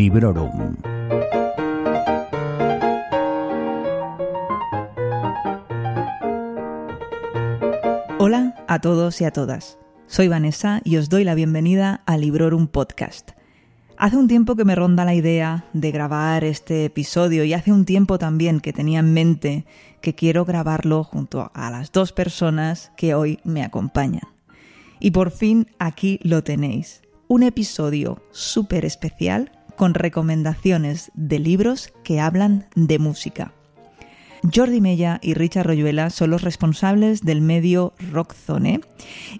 Librorum. Hola a todos y a todas. Soy Vanessa y os doy la bienvenida a Librorum Podcast. Hace un tiempo que me ronda la idea de grabar este episodio y hace un tiempo también que tenía en mente que quiero grabarlo junto a las dos personas que hoy me acompañan. Y por fin aquí lo tenéis. Un episodio súper especial con recomendaciones de libros que hablan de música. Jordi Mella y Richard Royuela son los responsables del medio Rockzone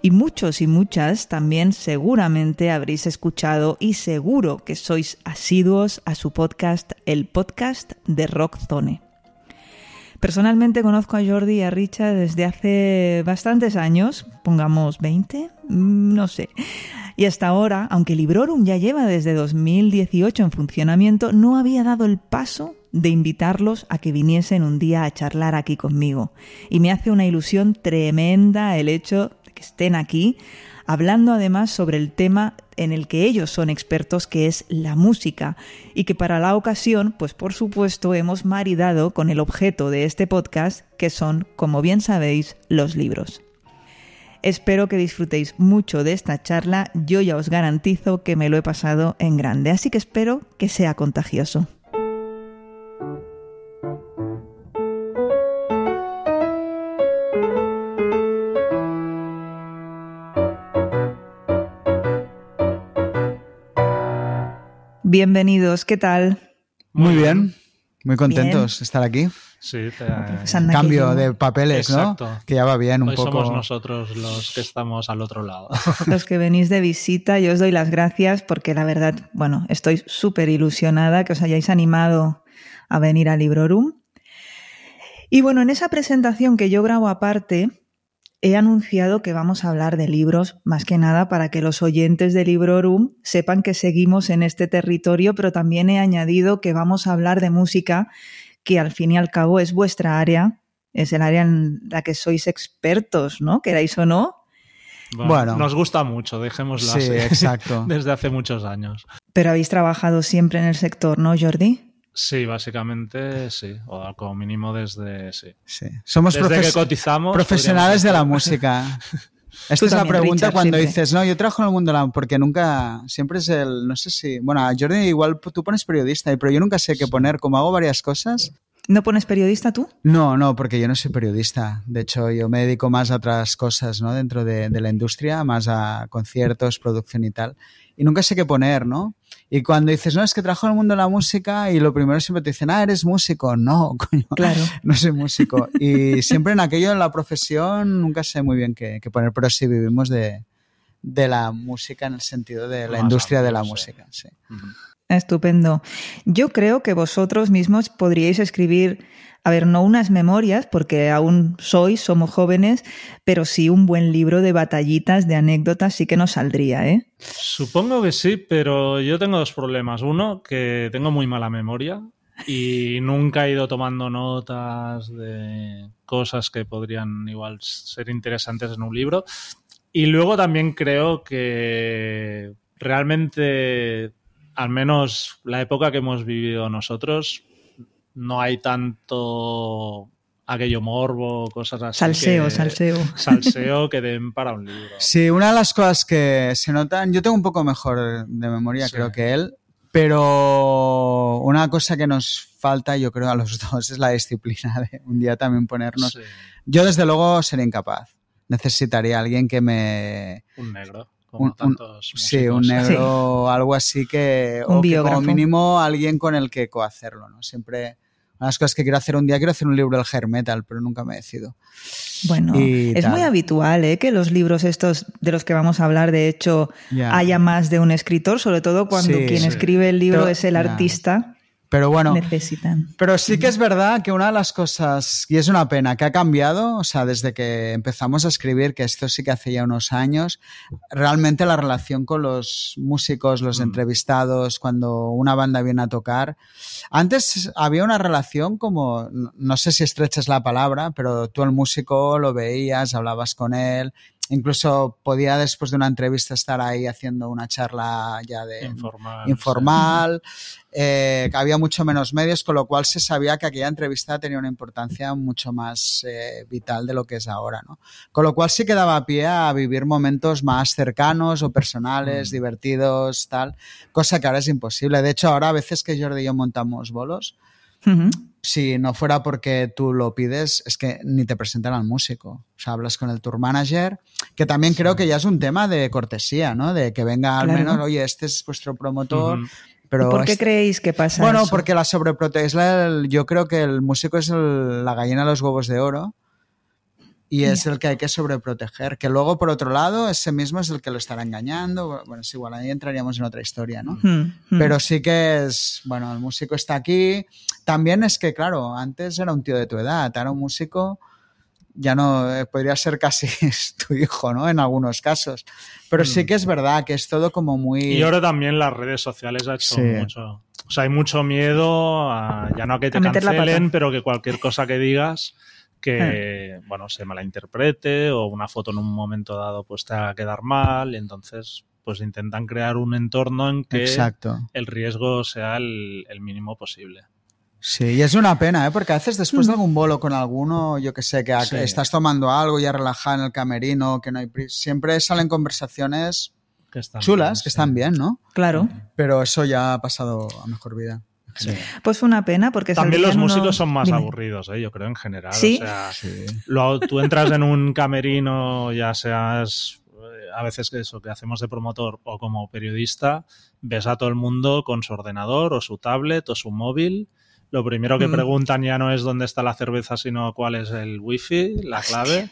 y muchos y muchas también seguramente habréis escuchado y seguro que sois asiduos a su podcast, el podcast de Rockzone. Personalmente conozco a Jordi y a Richard desde hace bastantes años, pongamos 20, mm, no sé. Y hasta ahora, aunque Librorum ya lleva desde 2018 en funcionamiento, no había dado el paso de invitarlos a que viniesen un día a charlar aquí conmigo. Y me hace una ilusión tremenda el hecho de que estén aquí, hablando además sobre el tema en el que ellos son expertos, que es la música, y que para la ocasión, pues por supuesto, hemos maridado con el objeto de este podcast, que son, como bien sabéis, los libros. Espero que disfrutéis mucho de esta charla, yo ya os garantizo que me lo he pasado en grande, así que espero que sea contagioso. Bienvenidos, ¿qué tal? Muy bien, muy contentos de estar aquí. Sí, te- Cambio de papeles, Exacto. ¿no? Que ya va bien un Hoy poco. somos nosotros los que estamos al otro lado. Los que venís de visita, yo os doy las gracias porque la verdad, bueno, estoy súper ilusionada que os hayáis animado a venir a Librorum. Y bueno, en esa presentación que yo grabo aparte, he anunciado que vamos a hablar de libros, más que nada para que los oyentes de Librorum sepan que seguimos en este territorio, pero también he añadido que vamos a hablar de música, que al fin y al cabo es vuestra área, es el área en la que sois expertos, ¿no? Queráis o no. Bueno. Nos gusta mucho, dejémoslo Sí, así. exacto. Desde hace muchos años. Pero habéis trabajado siempre en el sector, ¿no, Jordi? Sí, básicamente sí. O como mínimo desde. Sí. Sí. Somos Desde profes- que cotizamos. profesionales de la música. Esta Tú es la pregunta Richard, cuando siempre. dices, no, yo trabajo en el mundo de la porque nunca, siempre es el, no sé si, bueno, a Jordi igual tú pones periodista, pero yo nunca sé qué poner, como hago varias cosas. ¿No pones periodista tú? No, no, porque yo no soy periodista. De hecho, yo me dedico más a otras cosas, ¿no? Dentro de, de la industria, más a conciertos, producción y tal. Y nunca sé qué poner, ¿no? Y cuando dices, no, es que trabajo en el mundo de la música y lo primero siempre te dicen, ah, eres músico. No, coño. Claro. No soy músico. Y siempre en aquello, en la profesión, nunca sé muy bien qué, qué poner, pero sí vivimos de, de la música en el sentido de la Más industria de la sí. música. Sí. Estupendo. Yo creo que vosotros mismos podríais escribir, a ver, no unas memorias, porque aún sois, somos jóvenes, pero sí un buen libro de batallitas, de anécdotas, sí que nos saldría, ¿eh? Supongo que sí, pero yo tengo dos problemas. Uno, que tengo muy mala memoria y nunca he ido tomando notas de cosas que podrían igual ser interesantes en un libro. Y luego también creo que realmente, al menos la época que hemos vivido nosotros, no hay tanto aquello morbo, cosas así. Salseo, que- salseo. Salseo que den para un libro. Sí, una de las cosas que se notan, yo tengo un poco mejor de memoria, Sí. creo que él, pero una cosa que nos falta, yo creo, a los dos es la disciplina de un día también ponernos. Sí, Yo, desde luego, sería incapaz. Necesitaría a alguien que me. un negro, como Un- un- tantos Sí, un negro, algo así que. Un o que como mínimo alguien con el que cohacerlo, ¿no? Siempre. Una de las cosas que quiero hacer un día, quiero hacer un libro del hair metal, pero nunca me decido. Bueno, Y es tal. muy habitual, ¿eh? Que los libros estos de los que vamos a hablar, de hecho, Ya. haya más de un escritor, sobre todo cuando Sí, quien sí. escribe el libro Pero- es el artista, Pero bueno, necesitan. Pero sí que es verdad que una de las cosas, y es una pena, que ha cambiado, o sea, desde que empezamos a escribir, que esto sí que hace ya unos años, realmente la relación con los músicos, los Mm. entrevistados, cuando una banda viene a tocar. Antes había una relación como, no- no sé si estrecha es la palabra, pero tú al músico lo veías, hablabas con él, incluso podía después de una entrevista estar ahí haciendo una charla ya de Informal. informal, eh, que había mucho menos medios, con lo cual se sabía que aquella entrevista tenía una importancia mucho más eh, vital de lo que es ahora, ¿no? Con lo cual sí que daba pie a vivir momentos más cercanos o personales, Mm. divertidos, tal, cosa que ahora es imposible. De hecho, ahora a veces que Jordi y yo montamos bolos. Si no fuera porque tú lo pides, es que ni te presentan al músico. O sea, hablas con el tour manager, que también creo que ya es un tema de cortesía, ¿no? De que venga al Claro. menos, oye, este es vuestro promotor, pero... ¿Por qué este- creéis que pasa Bueno, eso? porque la sobreprotección, yo creo que el músico es el- la gallina de los huevos de oro y es el que hay que sobreproteger. Que luego, por otro lado, ese mismo es el que lo estará engañando. Bueno, es igual, ahí entraríamos en otra historia, ¿no? Mm, mm. Pero sí que es, bueno, el músico está aquí. También es que, claro, antes era un tío de tu edad, ahora un músico ya no, eh, podría ser casi tu hijo, ¿no? En algunos casos. Pero sí que es verdad que es todo como muy... Y ahora también las redes sociales ha hecho Sí. mucho. O sea, hay mucho miedo a, ya no a que te A cancelen, pero que cualquier cosa que digas que, bueno, se malinterprete o una foto en un momento dado pues te haga quedar mal y entonces pues intentan crear un entorno en que Exacto. el riesgo sea el, el mínimo posible. Sí, y es una pena, ¿eh? porque a veces después de algún bolo con alguno, yo que sé, que Sí. estás tomando algo ya relajado en el camerino, que no hay prisa, siempre salen conversaciones Que están chulas, bien, que sí. están bien, ¿no? Claro. Pero eso ya ha pasado a mejor vida. Sí. Pues una pena porque También los músicos unos- son más Dime. aburridos, ¿eh? yo creo, en general. ¿Sí? O sea, Sí. lo- tú entras en un camerino, ya seas eh, a veces que eso que hacemos de promotor o como periodista, ves a todo el mundo con su ordenador o su tablet o su móvil. Lo primero que Mm. preguntan ya no es dónde está la cerveza, sino cuál es el wifi, la clave.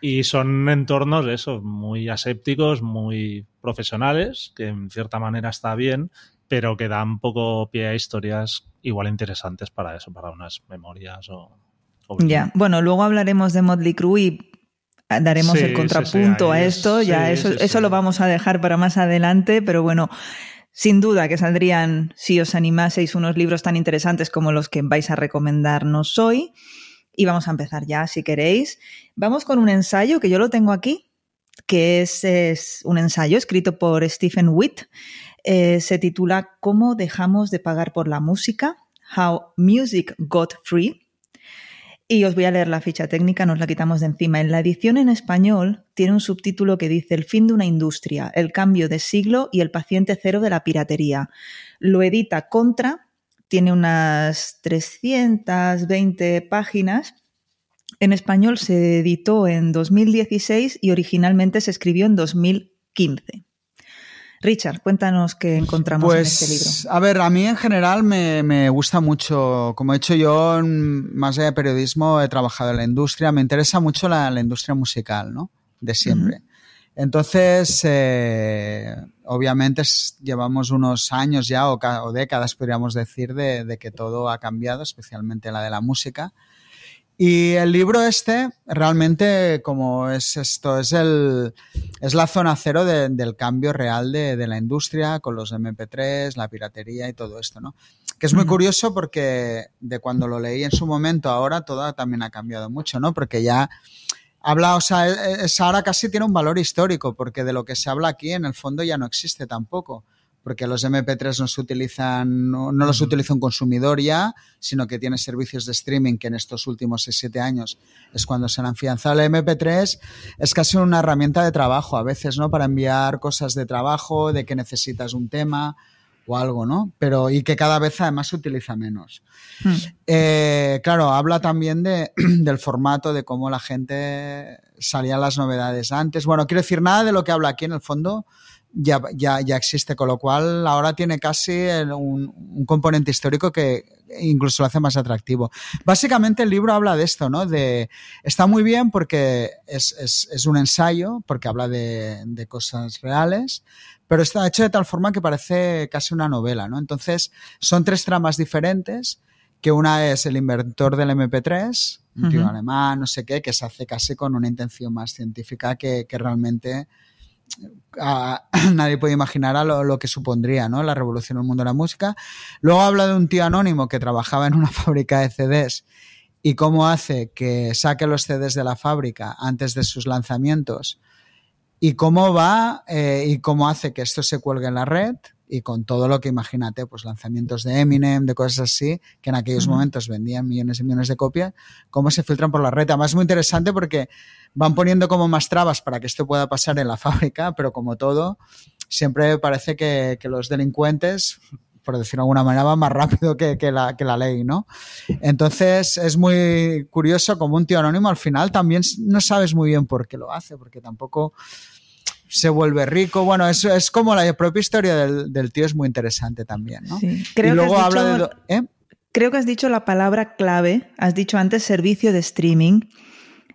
Y son entornos, eso, muy asépticos, muy profesionales, que en cierta manera está bien, pero que dan poco pie a historias igual interesantes para eso, para unas memorias o... o Ya, bueno, luego hablaremos de Motley Crue y daremos Sí, el contrapunto sí, a es- esto, ya eso, eso lo vamos a dejar para más adelante, pero bueno, sin duda que saldrían, si os animaseis, unos libros tan interesantes como los que vais a recomendarnos hoy. Y vamos a empezar ya, si queréis. Vamos con un ensayo que yo lo tengo aquí, que es, es un ensayo escrito por Stephen Witt. Eh, se titula ¿Cómo dejamos de pagar por la música? How Music Got Free. Y os voy a leer la ficha técnica, nos la quitamos de encima. En la edición en español tiene un subtítulo que dice El fin de una industria, el cambio de siglo y el paciente cero de la piratería. Lo edita Contra, tiene unas 320 páginas. En español se editó en 2016 y originalmente se escribió en 2015. Richard, cuéntanos qué encontramos en este libro. Pues, a ver, a mí en general me, me gusta mucho, como he hecho yo, más allá de periodismo, he trabajado en la industria, me interesa mucho la, la industria musical, ¿no? De siempre. Entonces, eh, obviamente llevamos unos años ya, o, o décadas, podríamos decir, de, de que todo ha cambiado, especialmente la de la música. Y el libro este, realmente, como es esto, es el es la zona cero de- del cambio real de, de la industria con los MP3, la piratería y todo esto, ¿no? Que es muy curioso porque de cuando lo leí en su momento, ahora todo también ha cambiado mucho, ¿no? Porque ya habla, o sea, e- es- ahora casi tiene un valor histórico, porque de lo que se habla aquí en el fondo ya no existe tampoco. Porque los MP3 no se utilizan, no, no los utiliza un consumidor ya, sino que tiene servicios de streaming que en estos últimos 6-7 años es cuando se han afianzado. El MP3 es casi una herramienta de trabajo a veces, ¿no? Para enviar cosas de trabajo, de que necesitas un tema o algo, ¿no? Pero y que cada vez además se utiliza menos. Hmm. Eh, claro, habla también de, del formato, de cómo la gente salían las novedades antes. Bueno, quiero decir, nada de lo que habla aquí en el fondo ya, ya, ya existe, con lo cual ahora tiene casi un, un componente histórico que incluso lo hace más atractivo. Básicamente el libro habla de esto, ¿no? De, está muy bien porque es, es, es un ensayo, porque habla de, de cosas reales, pero está hecho de tal forma que parece casi una novela, ¿no? Entonces, son tres tramas diferentes, que una es el inventor del MP3, un tío alemán, no sé qué, que se hace casi con una intención más científica que, que realmente nadie puede imaginar lo que supondría ¿no? la revolución en el mundo de la música. Luego habla de un tío anónimo que trabajaba en una fábrica de CDs y cómo hace que saque los CDs de la fábrica antes de sus lanzamientos y cómo va eh, y cómo hace que esto se cuelgue en la red y con todo lo que imagínate, pues lanzamientos de Eminem, de cosas así, que en aquellos momentos vendían millones y millones de copias, cómo se filtran por la red. Además es muy interesante porque van poniendo como más trabas para que esto pueda pasar en la fábrica, pero como todo, siempre parece que, que los delincuentes por decirlo de alguna manera, van más rápido que, que, la, que la ley, ¿no? Entonces es muy curioso como un tío anónimo al final también no sabes muy bien por qué lo hace, porque tampoco se vuelve rico. Bueno, es, es como la propia historia del, del, tío es muy interesante también, ¿no? Sí. Creo y luego que habla dicho, de... ¿eh? Creo que has dicho la palabra clave, has dicho antes servicio de streaming.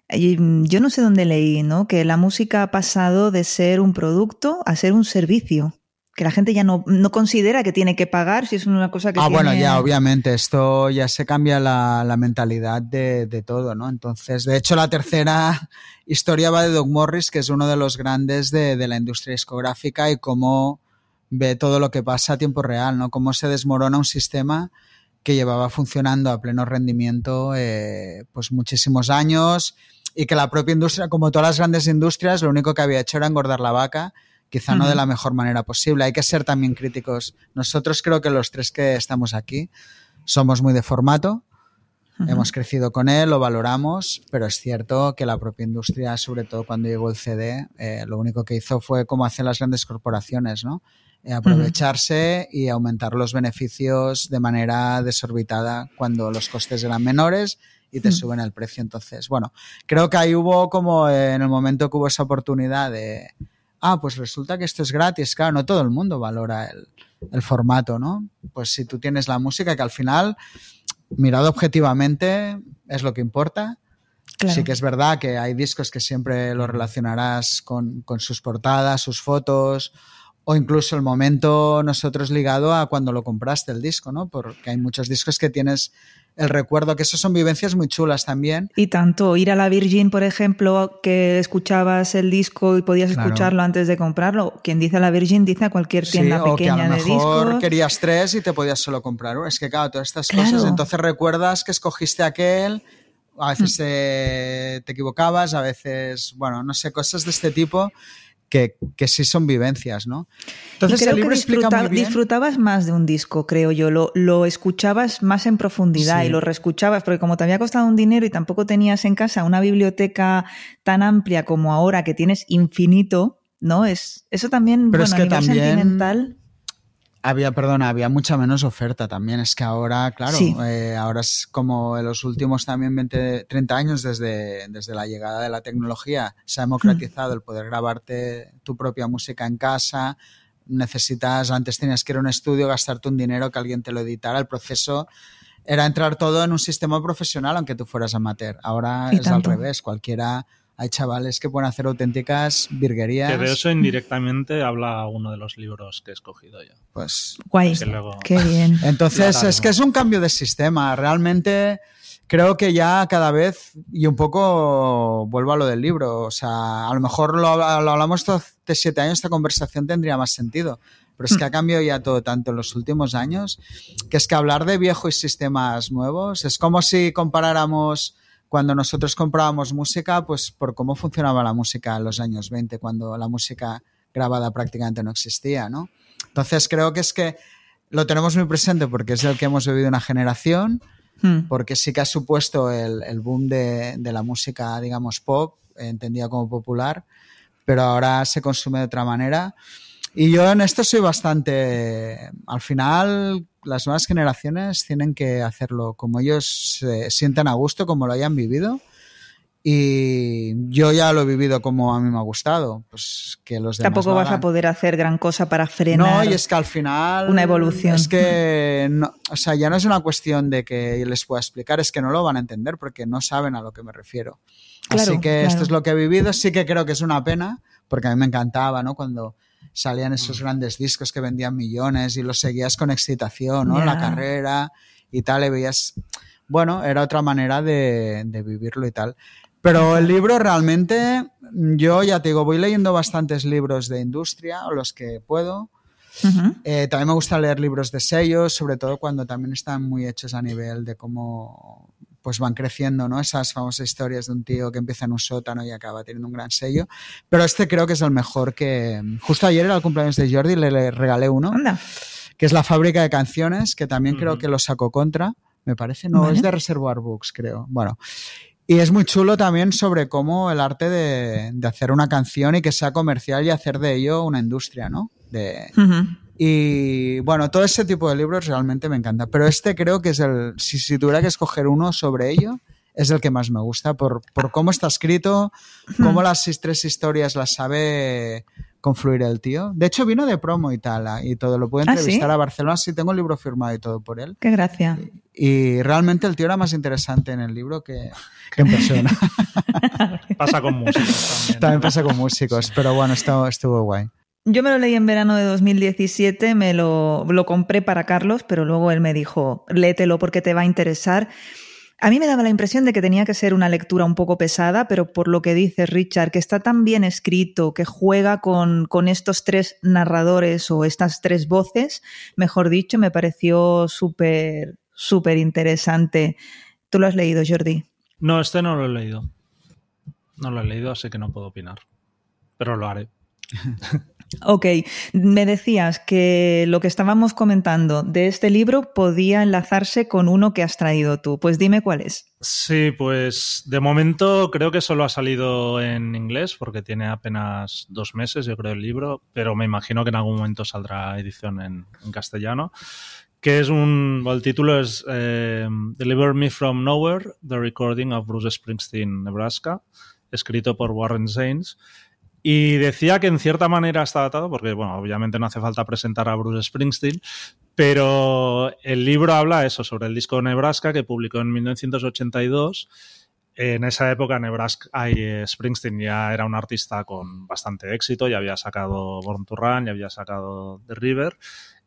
Y yo no sé dónde leí, ¿no? Que la música ha pasado de ser un producto a ser un servicio que la gente ya no, no, considera que tiene que pagar si es una cosa que ah, tiene... bueno, ya obviamente, esto ya se cambia la, la mentalidad de, de, todo, ¿no? Entonces, de hecho, la tercera historia va de Doug Morris, que es uno de los grandes de, de la industria discográfica y cómo ve todo lo que pasa a tiempo real, ¿no? Cómo se desmorona un sistema que llevaba funcionando a pleno rendimiento eh, pues muchísimos años y que la propia industria, como todas las grandes industrias, lo único que había hecho era engordar la vaca quizá no de la mejor manera posible. Hay que ser también críticos. Nosotros creo que los tres que estamos aquí somos muy de formato, uh -huh. hemos crecido con él, lo valoramos, pero es cierto que la propia industria, sobre todo cuando llegó el CD, eh, lo único que hizo fue como hacen las grandes corporaciones, ¿no? Eh, aprovecharse uh -huh. y aumentar los beneficios de manera desorbitada cuando los costes eran menores y te suben el precio. Entonces, bueno, creo que ahí hubo como eh, en el momento que hubo esa oportunidad de ah, pues resulta que esto es gratis. Claro, no todo el mundo valora el, el, formato, ¿no? Pues si tú tienes la música, que al final, mirado objetivamente, es lo que importa. Claro. Sí que es verdad que hay discos que siempre lo relacionarás con, con sus portadas, sus fotos, o incluso el momento nosotros ligado a cuando lo compraste el disco, ¿no? Porque hay muchos discos que tienes el recuerdo, que eso son vivencias muy chulas también. Y tanto, ir a la Virgin, por ejemplo, que escuchabas el disco y podías claro. escucharlo antes de comprarlo. Quien dice a la Virgin dice a cualquier tienda sí, pequeña o que a lo de mejor discos. querías tres y te podías solo comprar uno. Es que claro, todas estas Claro. cosas, entonces recuerdas que escogiste aquel, a veces eh, te equivocabas, a veces, bueno, no sé, cosas de este tipo que, que sí son vivencias, ¿no? Entonces y creo el libro que disfruta, explica muy bien... disfrutabas más de un disco, creo yo. Lo, lo escuchabas más en profundidad sí. y lo reescuchabas, porque como te había costado un dinero y tampoco tenías en casa una biblioteca tan amplia como ahora, que tienes infinito, ¿no? Es, eso también, Pero bueno, es que a nivel también... sentimental había, perdona, había mucha menos oferta también. Es que ahora, claro, sí. eh, ahora es como en los últimos también 20, 30 años desde, desde la llegada de la tecnología se ha democratizado mm. el poder grabarte tu propia música en casa. Necesitas, antes tenías que ir a un estudio, gastarte un dinero, que alguien te lo editara. El proceso era entrar todo en un sistema profesional, aunque tú fueras amateur. Ahora ¿Y es tanto? al revés. Cualquiera hay chavales que pueden hacer auténticas virguerías. Que de eso indirectamente habla uno de los libros que he escogido yo. Pues. Guay. luego... Qué bien. Entonces, es que es un cambio de sistema. Realmente creo que ya cada vez, y un poco vuelvo a lo del libro, o sea, a lo mejor lo, lo hablamos hace siete años, esta conversación tendría más sentido. Pero es que ha cambiado ya todo tanto en los últimos años, que es que hablar de viejos sistemas nuevos es como si comparáramos cuando nosotros comprábamos música, pues por cómo funcionaba la música en los años 20, cuando la música grabada prácticamente no existía, ¿no? Entonces creo que es que lo tenemos muy presente porque es el que hemos vivido una generación, hmm. porque sí que ha supuesto el, el boom de, de, la música, digamos, pop, entendida como popular, pero ahora se consume de otra manera. Y yo en esto soy bastante, al final, las nuevas generaciones tienen que hacerlo como ellos se sientan a gusto, como lo hayan vivido. Y yo ya lo he vivido como a mí me ha gustado. Pues que los demás Tampoco vas hagan. a poder hacer gran cosa para frenar. No, y es que al final. Una evolución. Es que. No, o sea, ya no es una cuestión de que les pueda explicar, es que no lo van a entender porque no saben a lo que me refiero. Claro, Así que claro. esto es lo que he vivido. Sí que creo que es una pena, porque a mí me encantaba, ¿no? Cuando salían esos grandes discos que vendían millones y los seguías con excitación, ¿no? Yeah. La carrera y tal, y veías, bueno, era otra manera de, de vivirlo y tal. Pero el libro realmente, yo ya te digo, voy leyendo bastantes libros de industria, o los que puedo. Uh -huh. eh, también me gusta leer libros de sellos, sobre todo cuando también están muy hechos a nivel de cómo pues van creciendo, ¿no? Esas famosas historias de un tío que empieza en un sótano y acaba teniendo un gran sello. Pero este creo que es el mejor que... Justo ayer era el cumpleaños de Jordi, le, le regalé uno. Anda. Que es la fábrica de canciones, que también creo que lo sacó contra, me parece. No, Vale. es de Reservoir Books, creo. Bueno. Y es muy chulo también sobre cómo el arte de, de hacer una canción y que sea comercial y hacer de ello una industria, ¿no? De, Ujú. Y bueno, todo ese tipo de libros realmente me encanta. Pero este creo que es el, si, si tuviera que escoger uno sobre ello, es el que más me gusta por, por cómo está escrito, cómo las his- tres historias las sabe confluir el tío. De hecho, vino de promo y tal, ah, y todo. Lo pude ¿Ah, sí? entrevistar a Barcelona, sí, tengo el libro firmado y todo por él. Qué gracia. Y realmente el tío era más interesante en el libro que, que en persona. Pasa con músicos también. También pasa con músicos, pero bueno, estuvo, estuvo guay. Yo me lo leí en verano de 2017, me lo, lo compré para Carlos, pero luego él me dijo, léetelo porque te va a interesar. A mí me daba la impresión de que tenía que ser una lectura un poco pesada, pero por lo que dices, Richard, que está tan bien escrito, que juega con, con estos tres narradores o estas tres voces, mejor dicho, me pareció súper, súper interesante. ¿Tú lo has leído, Jordi? No, este no lo he leído. No lo he leído, así que no puedo opinar. Pero lo haré. Ok, me decías que lo que estábamos comentando de este libro podía enlazarse con uno que has traído tú. Pues dime cuál es. Sí, pues de momento creo que solo ha salido en inglés porque tiene apenas dos meses, yo creo, el libro, pero me imagino que en algún momento saldrá edición en, castellano. Que es un. el título es eh, Deliver Me from Nowhere, The Recording of Bruce Springsteen, Nebraska, escrito por Warren Zanes. Y decía que en cierta manera está datado, porque, bueno, obviamente no hace falta presentar a Bruce Springsteen, pero el libro habla eso, sobre el disco Nebraska que publicó en 1982. En esa época Nebraska, ay, eh, Springsteen ya era un artista con bastante éxito, ya había sacado Born to Run, ya había sacado The River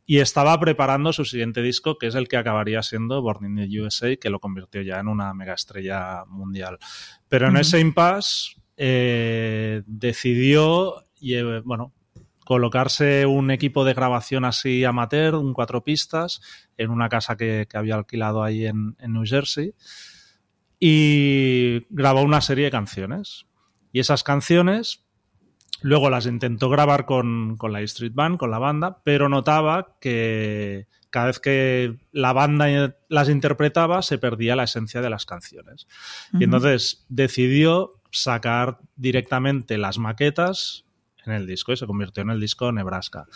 y estaba preparando su siguiente disco, que es el que acabaría siendo Born in the USA, que lo convirtió ya en una mega estrella mundial. Pero en ese impasse eh, decidió, bueno, colocarse un equipo de grabación así amateur, un cuatro pistas, en una casa que, que había alquilado ahí en, en New Jersey y grabó una serie de canciones. Y esas canciones luego las intentó grabar con, con la Street Band, con la banda, pero notaba que cada vez que la banda las interpretaba se perdía la esencia de las canciones. Y entonces decidió sacar directamente las maquetas en el disco y se convirtió en el disco Nebraska.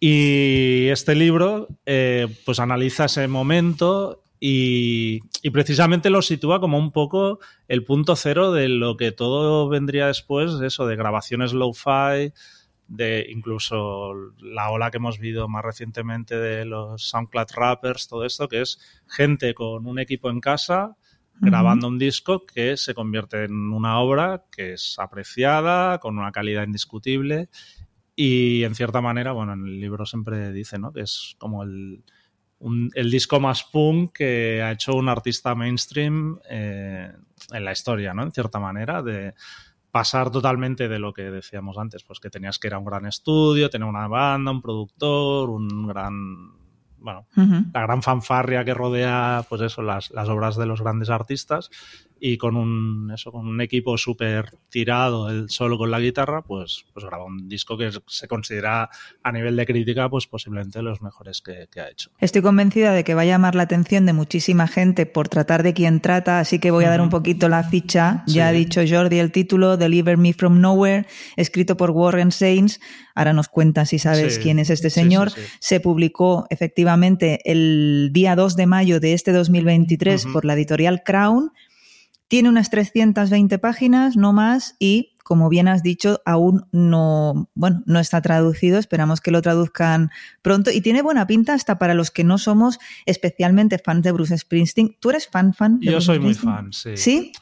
Y este libro eh, pues analiza ese momento y, precisamente lo sitúa como un poco el punto cero de lo que todo vendría después, eso de grabaciones low-fi, de incluso la ola que hemos visto más recientemente de los SoundCloud rappers, todo esto, que es gente con un equipo en casa grabando un disco que se convierte en una obra que es apreciada, con una calidad indiscutible y en cierta manera, bueno, en el libro siempre dice, ¿no? Que es como el, el disco más punk que ha hecho un artista mainstream eh, en la historia, ¿no? En cierta manera, de pasar totalmente de lo que decíamos antes, pues que tenías que ir a un gran estudio, tener una banda, un productor, un gran bueno, uh -huh. la gran fanfarria que rodea, pues eso, las, las, obras de los grandes artistas y con un, eso, con un equipo súper tirado, él solo con la guitarra, pues, pues graba un disco que se considera a nivel de crítica, pues posiblemente los mejores que, que, ha hecho. Estoy convencida de que va a llamar la atención de muchísima gente por tratar de quién trata, así que voy a dar un poquito la ficha. Sí. Ya ha dicho Jordi el título, Deliver Me From Nowhere, escrito por Warren Sainz. Ahora nos cuenta si sabes sí. quién es este señor. Sí, se publicó efectivamente el día 2 de mayo de este 2023 uh -huh. por la editorial Crown. Tiene unas 320 páginas, no más, y como bien has dicho, aún no, bueno, no está traducido. Esperamos que lo traduzcan pronto. Y tiene buena pinta hasta para los que no somos especialmente fans de Bruce Springsteen. ¿Tú eres fan, fan? De Yo Bruce soy muy fan, sí. ¿Sí?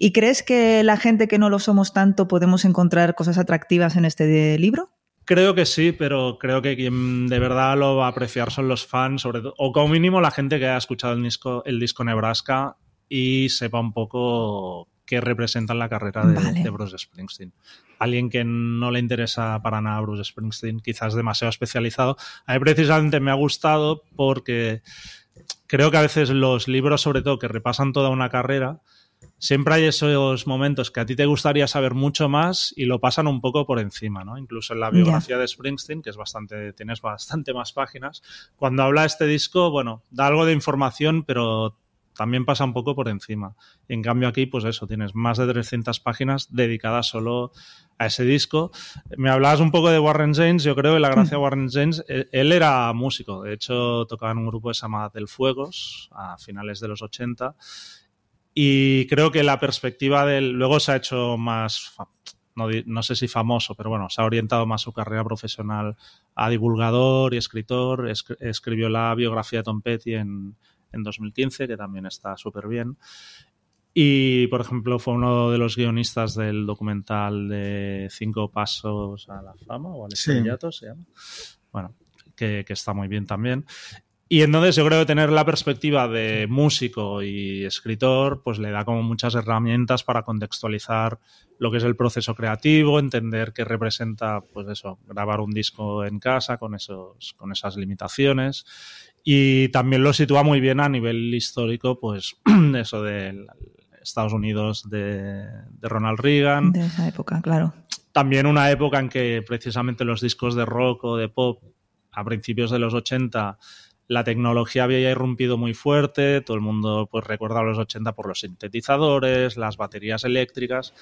¿Y crees que la gente que no lo somos tanto podemos encontrar cosas atractivas en este libro? Creo que sí, pero creo que quien de verdad lo va a apreciar son los fans, sobre todo, o como mínimo la gente que ha escuchado el disco, el disco Nebraska y sepa un poco qué representa la carrera de, vale. de, Bruce Springsteen. Alguien que no le interesa para nada a Bruce Springsteen, quizás demasiado especializado. A mí precisamente me ha gustado porque creo que a veces los libros, sobre todo, que repasan toda una carrera, siempre hay esos momentos que a ti te gustaría saber mucho más y lo pasan un poco por encima, ¿no? Incluso en la biografía de Springsteen, que es bastante, tienes bastante más páginas, cuando habla este disco, bueno, da algo de información, pero también pasa un poco por encima. en cambio aquí, pues eso, tienes más de 300 páginas dedicadas solo a ese disco. Me hablabas un poco de Warren James, yo creo que la gracia de mm. Warren James, eh, él era músico, de hecho tocaba en un grupo de Samad Del Fuegos a finales de los 80 y creo que la perspectiva del... Luego se ha hecho más, no, no, sé si famoso, pero bueno, se ha orientado más su carrera profesional a divulgador y escritor. escribió la biografía de Tom Petty en, en 2015, que también está súper bien. Y, por ejemplo, fue uno de los guionistas del documental de Cinco Pasos a la Fama, o al Estrellato se llama. Bueno, que, está muy bien también. Y entonces yo creo que tener la perspectiva de músico y escritor, pues le da como muchas herramientas para contextualizar lo que es el proceso creativo, entender qué representa, pues eso, grabar un disco en casa con esos, con esas limitaciones y también lo sitúa muy bien a nivel histórico, pues eso de Estados Unidos de, Ronald Reagan. De esa época, claro. También una época en que precisamente los discos de rock o de pop a principios de los 80 la tecnología había irrumpido muy fuerte, todo el mundo pues recuerda a los 80 por los sintetizadores, las baterías eléctricas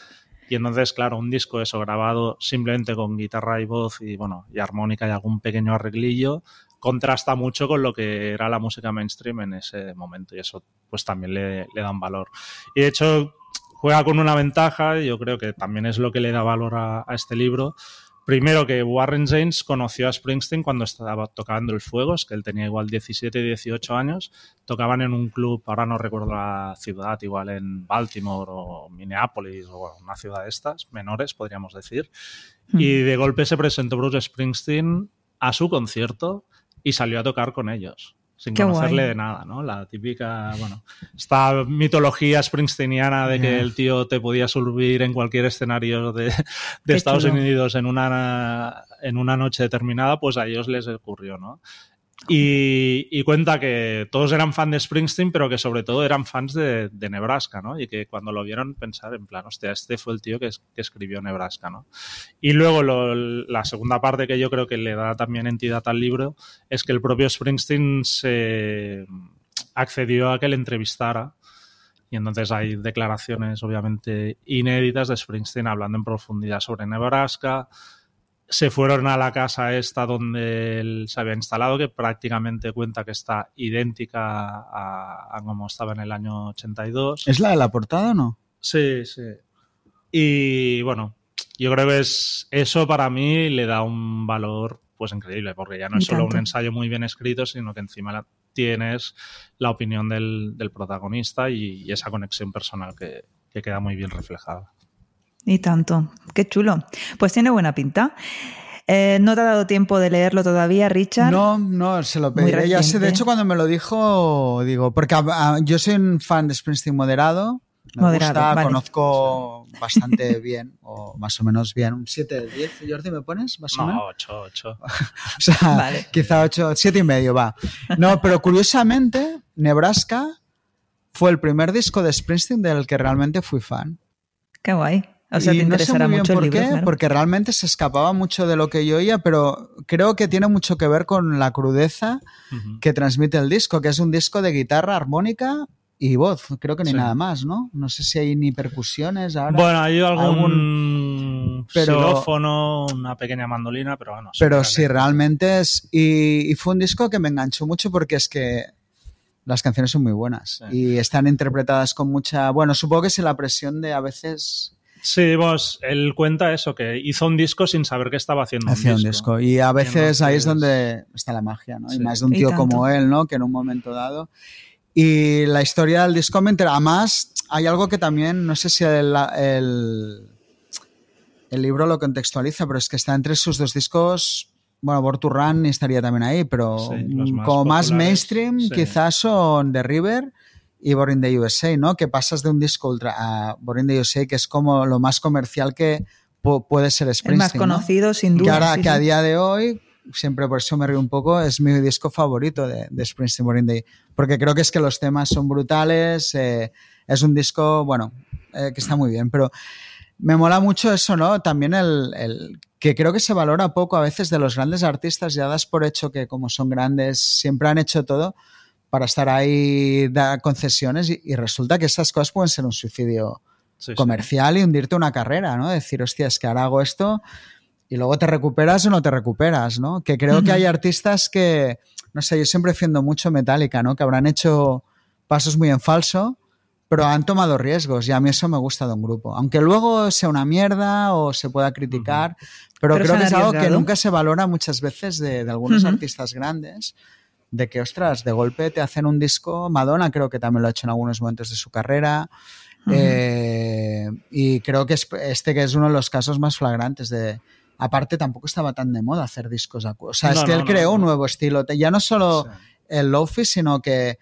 y entonces claro, un disco eso grabado simplemente con guitarra y voz y bueno, y armónica y algún pequeño arreglillo contrasta mucho con lo que era la música mainstream en ese momento y eso pues también le, le da un valor. Y de hecho juega con una ventaja, yo creo que también es lo que le da valor a, este libro. Primero que Warren James conoció a Springsteen cuando estaba tocando el fuego, es que él tenía igual 17, 18 años, tocaban en un club, ahora no recuerdo la ciudad, igual en Baltimore o Minneapolis o una ciudad de estas, menores podríamos decir, hmm. y de golpe se presentó Bruce Springsteen a su concierto y salió a tocar con ellos sin conocerle de nada, ¿no? La típica, bueno, esta mitología springsteeniana de que el tío te podía subir en cualquier escenario de, Estados Unidos en una, en una noche determinada, pues a ellos les ocurrió, ¿no? Y, cuenta que todos eran fans de Springsteen, pero que sobre todo eran fans de, Nebraska, ¿no? Y que cuando lo vieron pensar en plan, hostia, este fue el tío que, escribió Nebraska, ¿no? Y luego la segunda parte que yo creo que le da también entidad al libro es que el propio Springsteen accedió a que le entrevistara y entonces hay declaraciones obviamente inéditas de Springsteen hablando en profundidad sobre Nebraska, se fueron a la casa esta donde él se había instalado, que prácticamente cuenta que está idéntica a, como estaba en el año 82. ¿Es la de la portada o no? Sí, sí. Y bueno, yo creo que es eso para mí le da un valor pues increíble, porque ya no es solo un ensayo muy bien escrito, sino que encima tienes la opinión del, protagonista y, esa conexión personal que queda muy bien reflejada. Y tanto. Qué chulo. Pues tiene buena pinta. Eh, ¿No te ha dado tiempo de leerlo todavía, Richard? No, no, se lo pediré. Ya sé, de hecho, cuando me lo dijo, digo, porque yo soy un fan de Springsteen moderado. Me moderado, gusta, conozco bastante bien, o más o menos bien. Un 7 de 10, Jordi, ¿me pones? Más o menos. 8, 8. o sea, quizá 8, 7 y medio, va. No, pero curiosamente, Nebraska fue el primer disco de Springsteen del que realmente fui fan. Qué guay. O sea, te interesará mucho por el libro, qué, porque realmente se escapaba mucho de lo que yo oía, pero creo que tiene mucho que ver con la crudeza que transmite el disco, que es un disco de guitarra armónica y voz, creo que ni nada más, ¿no? No sé si hay ni percusiones ahora. Bueno, hay algún, xilófono, una pequeña mandolina, pero bueno. Pero sí, realmente es... Y, fue un disco que me enganchó mucho porque es que las canciones son muy buenas y están interpretadas con mucha... Bueno, supongo que es la presión de a veces Sí, vos, él cuenta eso, que hizo un disco sin saber que estaba haciendo un disco. Y a veces ahí es donde está la magia, ¿no? Y más de un tío como él, ¿no? Que en un momento dado. Y la historia del disco me entera. Además, hay algo que también, no sé si el, el, libro lo contextualiza, pero es que está entre sus dos discos. Bueno, Born to Run estaría también ahí, pero como más mainstream, quizás son The River y Born the USA, ¿no? Que pasas de un disco ultra a Born the USA, que es como lo más comercial que puede ser Springsteen. El más conocido, sin duda. Que ahora, que a día de hoy, siempre por eso me río un poco, es mi disco favorito de, de Springsteen Green Day, porque creo que es que los temas son brutales, eh, es un disco, bueno, eh, que está muy bien, pero me mola mucho eso, ¿no? También el, el, que creo que se valora poco a veces de los grandes artistas, ya das por hecho que como son grandes, siempre han hecho todo para estar ahí, dar concesiones y, y resulta que estas cosas pueden ser un suicidio sí, comercial sí. y hundirte una carrera, ¿no? Decir, hostia, es que ahora hago esto y luego te recuperas o no te recuperas, ¿no? Que creo uh -huh. que hay artistas que, no sé, yo siempre defiendo mucho Metallica, ¿no? Que habrán hecho pasos muy en falso, pero han tomado riesgos y a mí eso me gusta de un grupo. Aunque luego sea una mierda o se pueda criticar, uh -huh. pero, pero, creo que es algo que nunca se valora muchas veces de, de algunos uh -huh. artistas grandes de que, ostras, de golpe te hacen un disco. Madonna creo que también lo ha hecho en algunos momentos de su carrera. Uh -huh. eh, y creo que es, este que es uno de los casos más flagrantes de... Aparte, tampoco estaba tan de moda hacer discos O sea, no, es que no, él creó un nuevo estilo. Ya no solo sí. el lofi, sino que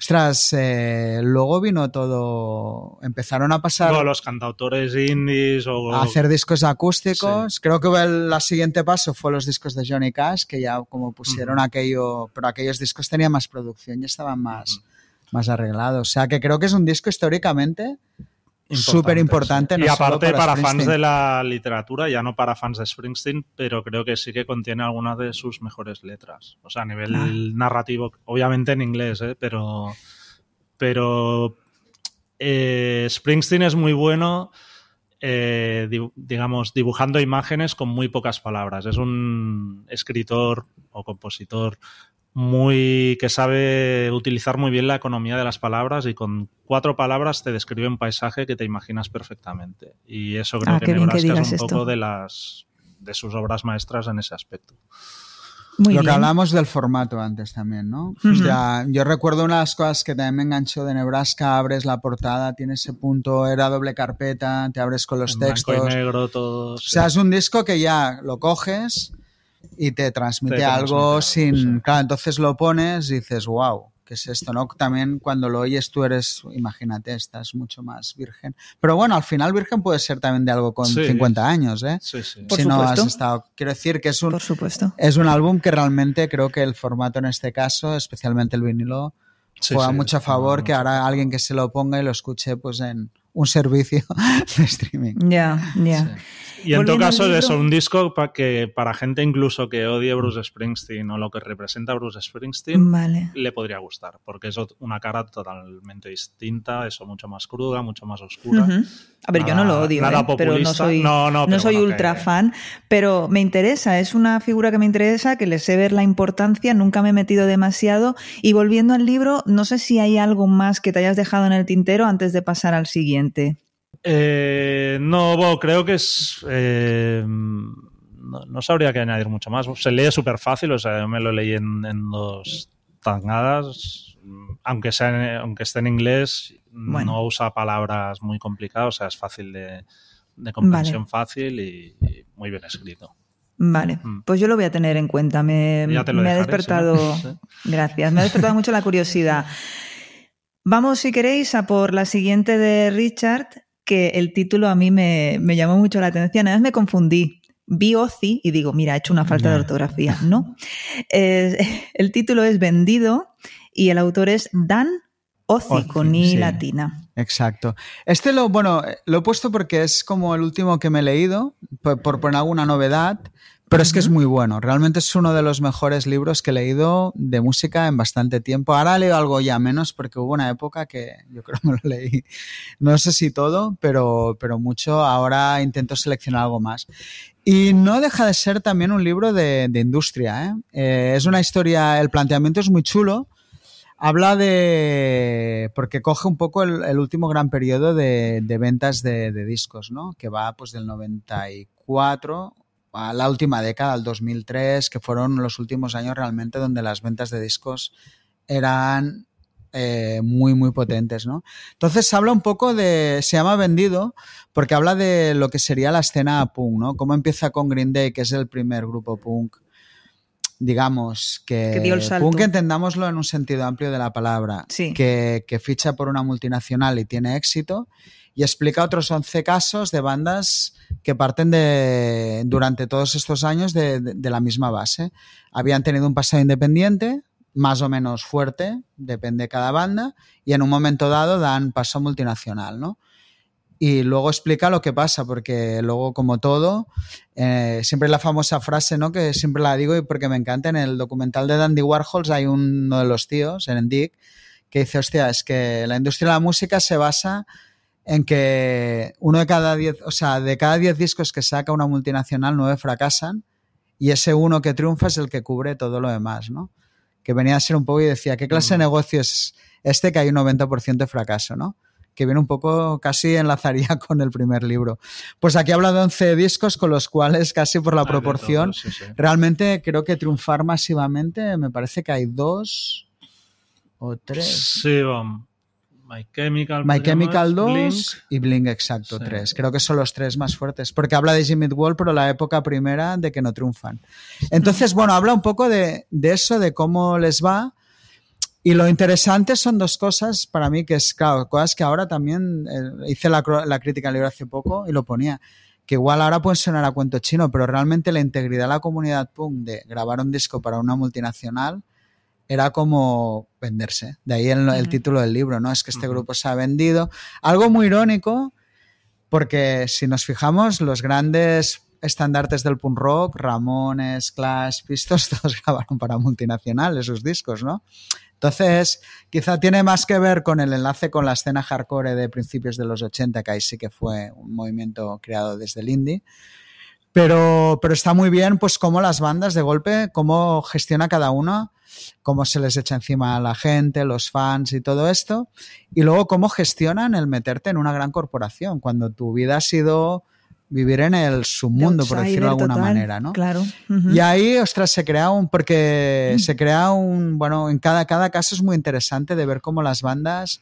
Ostras, eh, luego vino todo. Empezaron a pasar. No, los cantautores indies o. A hacer discos acústicos. Sí. Creo que el, siguiente paso fue los discos de Johnny Cash, que ya como pusieron uh -huh. aquello. Pero aquellos discos tenían más producción y estaban más, uh -huh. más arreglados. O sea que creo que es un disco históricamente súper importante. No y aparte para, para fans de la literatura, ya no para fans de Springsteen, pero creo que sí que contiene algunas de sus mejores letras. O sea, a nivel ah. narrativo, obviamente en inglés, ¿eh? pero, pero eh, Springsteen es muy bueno. Eh, digamos, dibujando imágenes con muy pocas palabras. Es un escritor o compositor muy que sabe utilizar muy bien la economía de las palabras y con cuatro palabras te describe un paisaje que te imaginas perfectamente y eso creo ah, que Nebraska que es un esto. poco de las de sus obras maestras en ese aspecto. Muy Lo bien. que hablamos del formato antes también, ¿no? Uh -huh. o sea, yo recuerdo una de las cosas que también me enganchó de Nebraska, abres la portada, tiene ese punto, era doble carpeta, te abres con los en textos. Blanco y negro, todo. O sea, es un disco que ya lo coges, y te transmite te algo transmite sin... sí. Claro, entonces lo pones y dices, wow, ¿qué es esto? ¿no? También cuando lo oyes tú eres, imagínate, estás mucho más virgen. Pero bueno, al final virgen puede ser también de algo con sí. 50 años, ¿eh? Sí, sí. Por si supuesto. no has estado... Quiero decir que es un... Por supuesto. Es un álbum que realmente creo que el formato en este caso, especialmente el vinilo, sí, juega mucho a favor que ahora alguien que se lo ponga y lo escuche pues en un servicio de streaming. Ya, yeah, ya. Yeah. Y en todo caso es eso, un disco para que para gente incluso que odie Bruce Springsteen o lo que representa Bruce Springsteen vale. le podría gustar, porque es una cara totalmente distinta, eso mucho más cruda, mucho más oscura. Uh -huh. A ver, nada, yo no lo odio, nada ¿eh? pero no soy, no, no, no soy bueno, ultra que... fan, pero me interesa, es una figura que me interesa, que le sé ver la importancia, nunca me he metido demasiado y volviendo al libro, no sé si hay algo más que te hayas dejado en el tintero antes de pasar al siguiente. Eh, no, bueno, creo que es. Eh, no, no, sabría que añadir mucho más. Se lee súper fácil, o sea, yo me lo leí en, en dos tangadas. Aunque, sea, aunque esté en inglés, bueno. no usa palabras muy complicadas, o sea, es fácil de, de comprensión vale. fácil y, y, muy bien escrito. Vale, mm. pues yo lo voy a tener en cuenta. Me, me dejaré, ha despertado. ¿sí? Gracias, me ha despertado mucho la curiosidad. Vamos, si queréis, a por la siguiente de Richard, que el título a mí me, me llamó mucho la atención. Además me confundí. Vi Ozzy y digo, mira, he hecho una falta de ortografía. No. Eh, el título es Vendido y el autor es Dan Ozzy, Ozzy con I sí. latina. Exacto. Este lo, bueno, lo he puesto porque es como el último que me he leído, por, por poner alguna novedad. Pero es que es muy bueno. Realmente es uno de los mejores libros que he leído de música en bastante tiempo. Ahora leo algo ya menos porque hubo una época que yo creo que me lo leí. No sé si todo, pero, pero mucho. Ahora intento seleccionar algo más. Y no deja de ser también un libro de, de industria. ¿eh? Eh, es una historia, el planteamiento es muy chulo. Habla de. porque coge un poco el, el último gran periodo de, de ventas de, de, discos, ¿no? Que va pues del 94 a la última década, al 2003, que fueron los últimos años realmente donde las ventas de discos eran eh, muy, muy potentes, ¿no? Entonces habla un poco de, se llama Vendido, porque habla de lo que sería la escena punk, ¿no? Cómo empieza con Green Day, que es el primer grupo punk, digamos, que, que dio el salto. punk entendámoslo en un sentido amplio de la palabra, sí. que, que ficha por una multinacional y tiene éxito, y explica otros 11 casos de bandas que parten de, durante todos estos años de, de, de la misma base. Habían tenido un pasado independiente, más o menos fuerte, depende de cada banda, y en un momento dado dan paso multinacional, ¿no? Y luego explica lo que pasa, porque luego, como todo, eh, siempre la famosa frase, ¿no? Que siempre la digo y porque me encanta, en el documental de Dandy Warhols hay uno de los tíos, en Dick, que dice, hostia, es que la industria de la música se basa en que uno de cada diez, o sea, de cada diez discos que saca una multinacional, nueve fracasan, y ese uno que triunfa es el que cubre todo lo demás, ¿no? Que venía a ser un poco y decía, ¿qué clase de negocio es este que hay un 90% de fracaso, ¿no? que viene un poco, casi enlazaría con el primer libro. Pues aquí habla de 11 discos con los cuales casi por la proporción, todo, sí, sí. realmente creo que triunfar masivamente, me parece que hay dos o tres. Sí, um, My Chemical. My Chemical 2 Blink. y Blink, exacto, Sí. tres. Creo que son los tres más fuertes, porque habla de Jimmy Wall, pero la época primera de que no triunfan. Entonces, bueno, habla un poco de, de eso, de cómo les va. Y lo interesante son dos cosas para mí, que es, claro, cosas que ahora también eh, hice la, la crítica al libro hace poco y lo ponía, que igual ahora pueden sonar a cuento chino, pero realmente la integridad de la comunidad punk de grabar un disco para una multinacional era como venderse. De ahí el, título del libro, ¿no? Es que este grupo se ha vendido. Algo muy irónico, porque si nos fijamos, los grandes estandartes del punk rock, Ramones, Clash, Pistols, todos grabaron para multinacionales sus discos, ¿no? Entonces, quizá tiene más que ver con el enlace con la escena hardcore de principios de los 80, que ahí sí que fue un movimiento creado desde el indie. Pero, pero está muy bien, pues, cómo las bandas de golpe, cómo gestiona cada una, cómo se les echa encima a la gente, los fans y todo esto. Y luego cómo gestionan el meterte en una gran corporación, cuando tu vida ha sido vivir en el submundo, por decirlo de alguna total, manera, ¿no? Claro. Y ahí, ostras, se crea un, porque se crea un, bueno, en cada, cada caso es muy interesante de ver cómo las bandas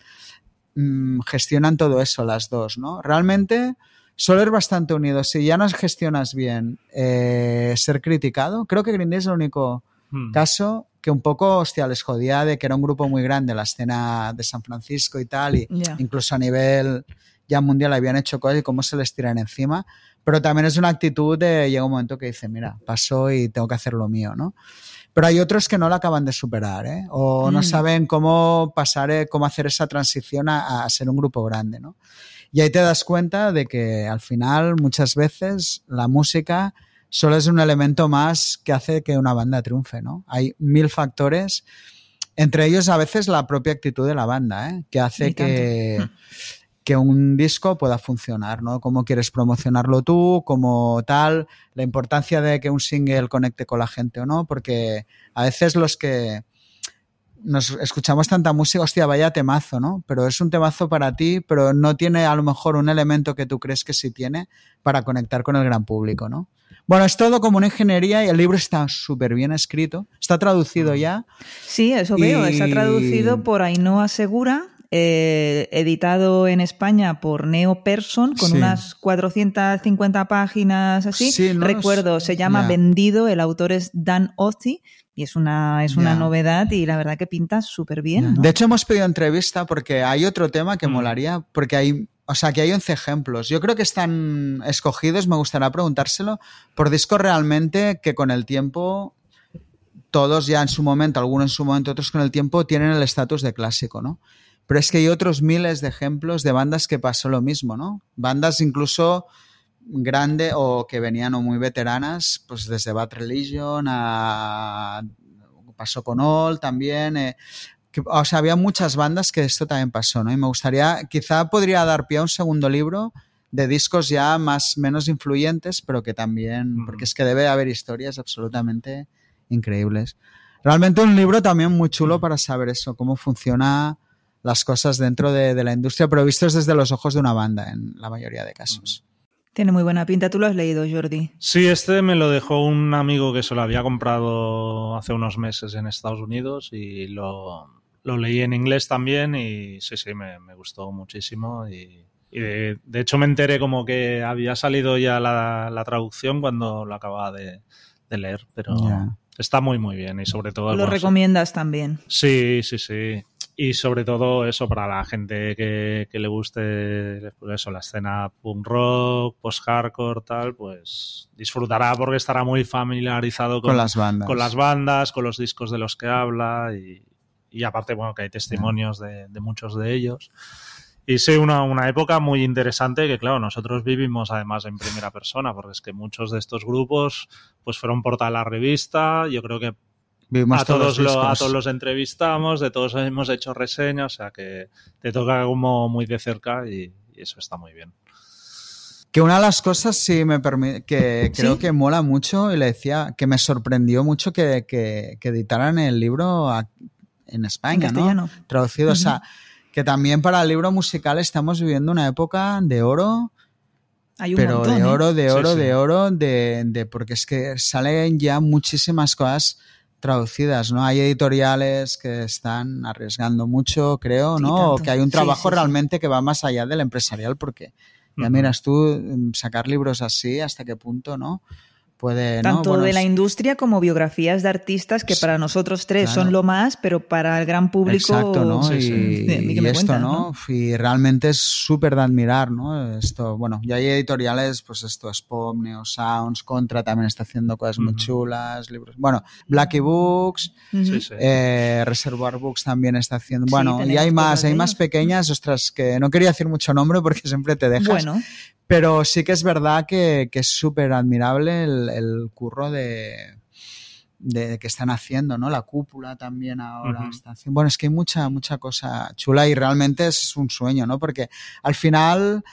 mm, gestionan todo eso, las dos, ¿no? Realmente suele ir bastante unido. Si ya no gestionas bien eh, ser criticado, creo que Green Day es el único Hmm. caso que un poco, hostia, les jodía de que era un grupo muy grande, la escena de San Francisco y tal, y incluso a nivel ya mundial habían hecho cosas y cómo se les tiran encima. Pero también es una actitud de llega un momento que dice, mira, pasó y tengo que hacer lo mío, ¿no? Pero hay otros que no la acaban de superar, ¿eh? O no Mm. saben cómo pasar, eh, cómo hacer esa transición a, a ser un grupo grande, ¿no? Y ahí te das cuenta de que al final, muchas veces, la música solo es un elemento más que hace que una banda triunfe, ¿no? Hay mil factores, entre ellos a veces la propia actitud de la banda, ¿eh? Que hace que, que un disco pueda funcionar, ¿no? Cómo quieres promocionarlo tú, como tal, la importancia de que un single conecte con la gente o no, porque a veces los que nos escuchamos tanta música, hostia, vaya temazo, ¿no? Pero es un temazo para ti, pero no tiene a lo mejor un elemento que tú crees que sí tiene para conectar con el gran público, ¿no? Bueno, es todo como una ingeniería y el libro está súper bien escrito, está traducido ya. Sí, eso veo. Está traducido por Ainhoa Segura, eh, editado en España por Neo Person, con Sí. unas 450 páginas así. Sí, no Recuerdo, es- se llama. Vendido, el autor es Dan Ozzi, y es una, es una novedad y la verdad que pinta súper bien. ¿no? De hecho, hemos pedido entrevista porque hay otro tema que Mm. molaría, porque hay, o sea, que hay 11 ejemplos. Yo creo que están escogidos, me gustaría preguntárselo, por discos realmente que con el tiempo, todos ya en su momento, algunos en su momento, otros con el tiempo, tienen el estatus de clásico, ¿no? Pero es que hay otros miles de ejemplos de bandas que pasó lo mismo, ¿no? Bandas incluso grande o que venían o muy veteranas, pues desde Bad Religion a pasó con All también, eh, que- o sea, había muchas bandas que esto también pasó, ¿no? Y me gustaría, quizá podría dar pie a un segundo libro de discos ya más menos influyentes, pero que también, porque es que debe haber historias absolutamente increíbles. Realmente un libro también muy chulo para saber eso, cómo funciona las cosas dentro de, de la industria, pero vistos desde los ojos de una banda en la mayoría de casos. Tiene muy buena pinta. ¿Tú lo has leído, Jordi? Sí, este me lo dejó un amigo que se lo había comprado hace unos meses en Estados Unidos y lo, lo leí en inglés también y sí, sí, me, me gustó muchísimo y, y de, de hecho me enteré como que había salido ya la, la traducción cuando lo acababa de, de leer, pero está muy muy bien y sobre todo... Lo bueno, recomiendas también. Sí, sí, sí. Y sobre todo eso para la gente que, le guste pues eso, la escena punk rock, post-hardcore, tal, pues disfrutará porque estará muy familiarizado con, las bandas. Con las bandas, con los discos de los que habla y, aparte, bueno, que hay testimonios de, muchos de ellos. Y sí, una, una época muy interesante que, claro, nosotros vivimos además en primera persona, porque es que muchos de estos grupos pues fueron portada a la revista. Yo creo que a todos, a todos los entrevistamos, de todos hemos hecho reseñas, o sea que te toca como muy de cerca y, eso está muy bien. Que una de las cosas sí me permite, que creo que mola mucho, y le decía que me sorprendió mucho que, que, editaran el libro en España, ¿no? Traducido, o sea, que también para el libro musical estamos viviendo una época de oro. Hay un pero de ¿eh? oro, de oro, de oro, de, de, porque es que salen ya muchísimas cosas traducidas, ¿no? Hay editoriales que están arriesgando mucho, creo, ¿no? o que hay un trabajo realmente que va más allá del empresarial, porque ya miras tú, mm, sacar libros así, hasta qué punto, ¿no? Puede... Tanto de la industria como biografías de artistas que para nosotros tres son lo más, pero para el gran público... Exacto, ¿no? y, esto, ¿no? Y realmente es súper de admirar, ¿no? Esto, bueno, ya hay editoriales, pues esto, Spom, Neo Sounds, Contra también está haciendo cosas muy chulas, libros... Bueno, Blacky Books, eh, Reservoir Books también está haciendo... Bueno, y hay más, hay más pequeñas, ostras, que no quería decir mucho nombre porque siempre te dejas. Bueno. Pero sí que es verdad que, es súper admirable el, curro de, de, que están haciendo, ¿no? La cúpula también ahora está haciendo. Bueno, es que hay mucha, mucha cosa chula y realmente es un sueño, ¿no? Porque al final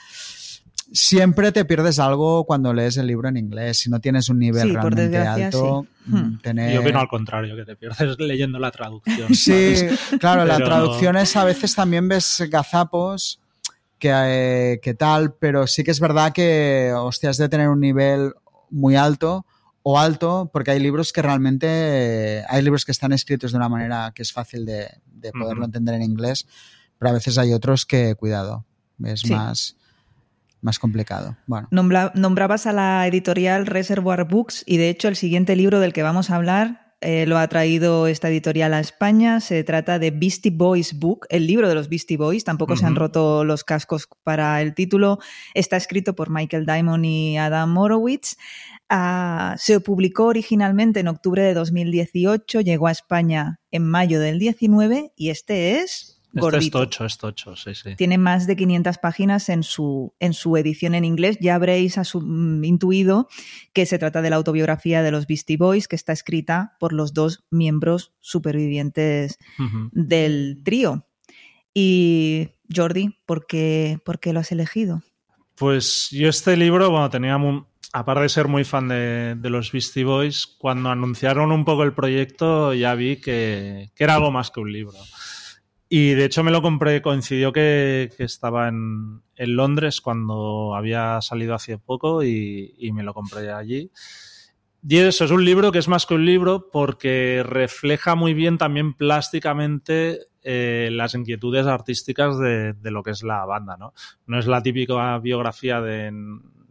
siempre te pierdes algo cuando lees el libro en inglés. Si no tienes un nivel realmente alto, mm, hmm. tener... Yo opino al contrario, que te pierdes leyendo la traducción. Sí, claro, la traducción es a veces también ves gazapos que, que, tal, pero sí que es verdad que, hostia, has de tener un nivel muy alto o alto, porque hay libros que realmente, hay libros que están escritos de una manera que es fácil de, poderlo entender en inglés, pero a veces hay otros que, cuidado, es más más complicado. Bueno. nombrabas a la editorial Reservoir Books y de hecho el siguiente libro del que vamos a hablar eh, lo ha traído esta editorial a España. Se trata de Beastie Boys Book, el libro de los Beastie Boys. Tampoco se han roto los cascos para el título. Está escrito por Michael Diamond y Adam Morowitz. Ah, se publicó originalmente en octubre de 2018, llegó a España en mayo del 19 y este es esto es tocho, es tocho, sí, sí. Tiene más de 500 páginas en su, en su edición en inglés. Ya habréis mm, intuido que se trata de la autobiografía de los Beastie Boys, que está escrita por los dos miembros supervivientes del trío. Y Jordi, ¿por qué, ¿por qué lo has elegido? Pues yo este libro, bueno, tenía aparte de ser muy fan de, los Beastie Boys, cuando anunciaron un poco el proyecto ya vi que, que, era algo más que un libro. Y de hecho me lo compré, coincidió que, estaba en, Londres cuando había salido hace poco y, me lo compré allí. Y eso es un libro que es más que un libro porque refleja muy bien también plásticamente eh, las inquietudes artísticas de, de, lo que es la banda, ¿no? No es la típica biografía de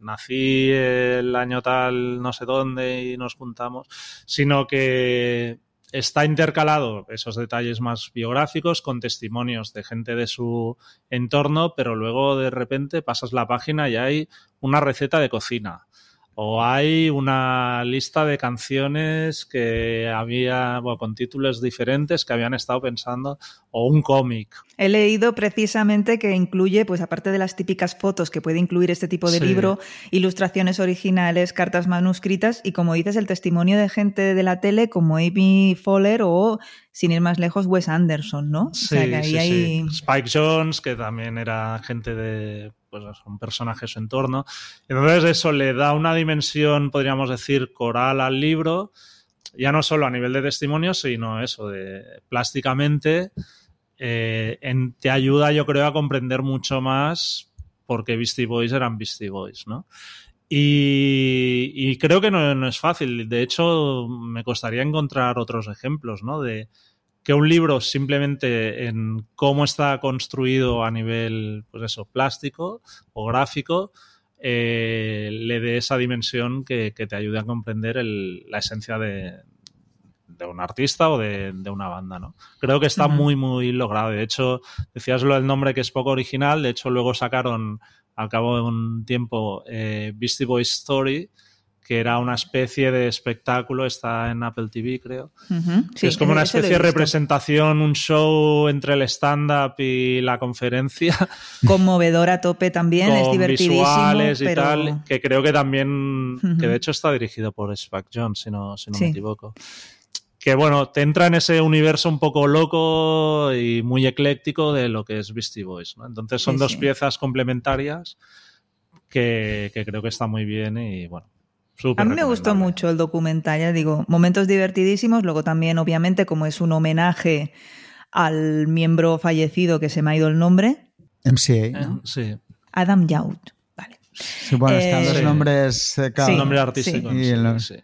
nací el año tal, no sé dónde y nos juntamos, sino que está intercalado esos detalles más biográficos con testimonios de gente de su entorno, pero luego de repente pasas la página y hay una receta de cocina o hay una lista de canciones que había, bueno, con títulos diferentes que habían estado pensando, o un cómic. He leído precisamente que incluye, pues aparte de las típicas fotos que puede incluir este tipo de libro, ilustraciones originales, cartas manuscritas y, como dices, el testimonio de gente de la tele como Amy Fowler o, sin ir más lejos, Wes Anderson, ¿no? Sí, sí, Spike Jones, que también era gente de pues un personaje su entorno. Entonces eso le da una dimensión, podríamos decir, coral al libro, ya no solo a nivel de testimonio, sino eso, de plásticamente, eh, te ayuda yo creo a comprender mucho más por qué Beastie Boys eran Beastie Boys, ¿no? Y, creo que no, no, es fácil. De hecho, me costaría encontrar otros ejemplos, ¿no? De, que un libro simplemente en cómo está construido a nivel, pues eso, plástico o gráfico, eh, le dé esa dimensión que, te ayude a comprender la esencia de, de un artista o de, de, una banda, ¿no? Creo que está uh -huh. muy, muy logrado. De hecho, decías lo del nombre que es poco original, de hecho luego sacaron al cabo de un tiempo eh, Beastie Boys Story, que era una especie de espectáculo, está en Apple TV, creo. Uh -huh. sí, es como una especie de representación, un show entre el stand-up y la conferencia. Conmovedor a tope también, con es divertidísimo. visuales y pero... tal, que creo que también, uh -huh. que de hecho está dirigido por Spike Jones, si no, si no sí. me equivoco. Que bueno, te entra en ese universo un poco loco y muy ecléctico de lo que es Beastie Boys. ¿no? Entonces son sí, dos sí. piezas complementarias que, que creo que está muy bien y bueno, Súper a mí me gustó mucho el documental, ya digo, momentos divertidísimos, luego también obviamente como es un homenaje al miembro fallecido que se me ha ido el nombre. MCA, ¿no? Eh, sí. Adam Yaut, vale. Sí, bueno, están Eh, los sí. nombres... eh, cada- Sí. nombre artístico. Sí. sí, Y lo- sí.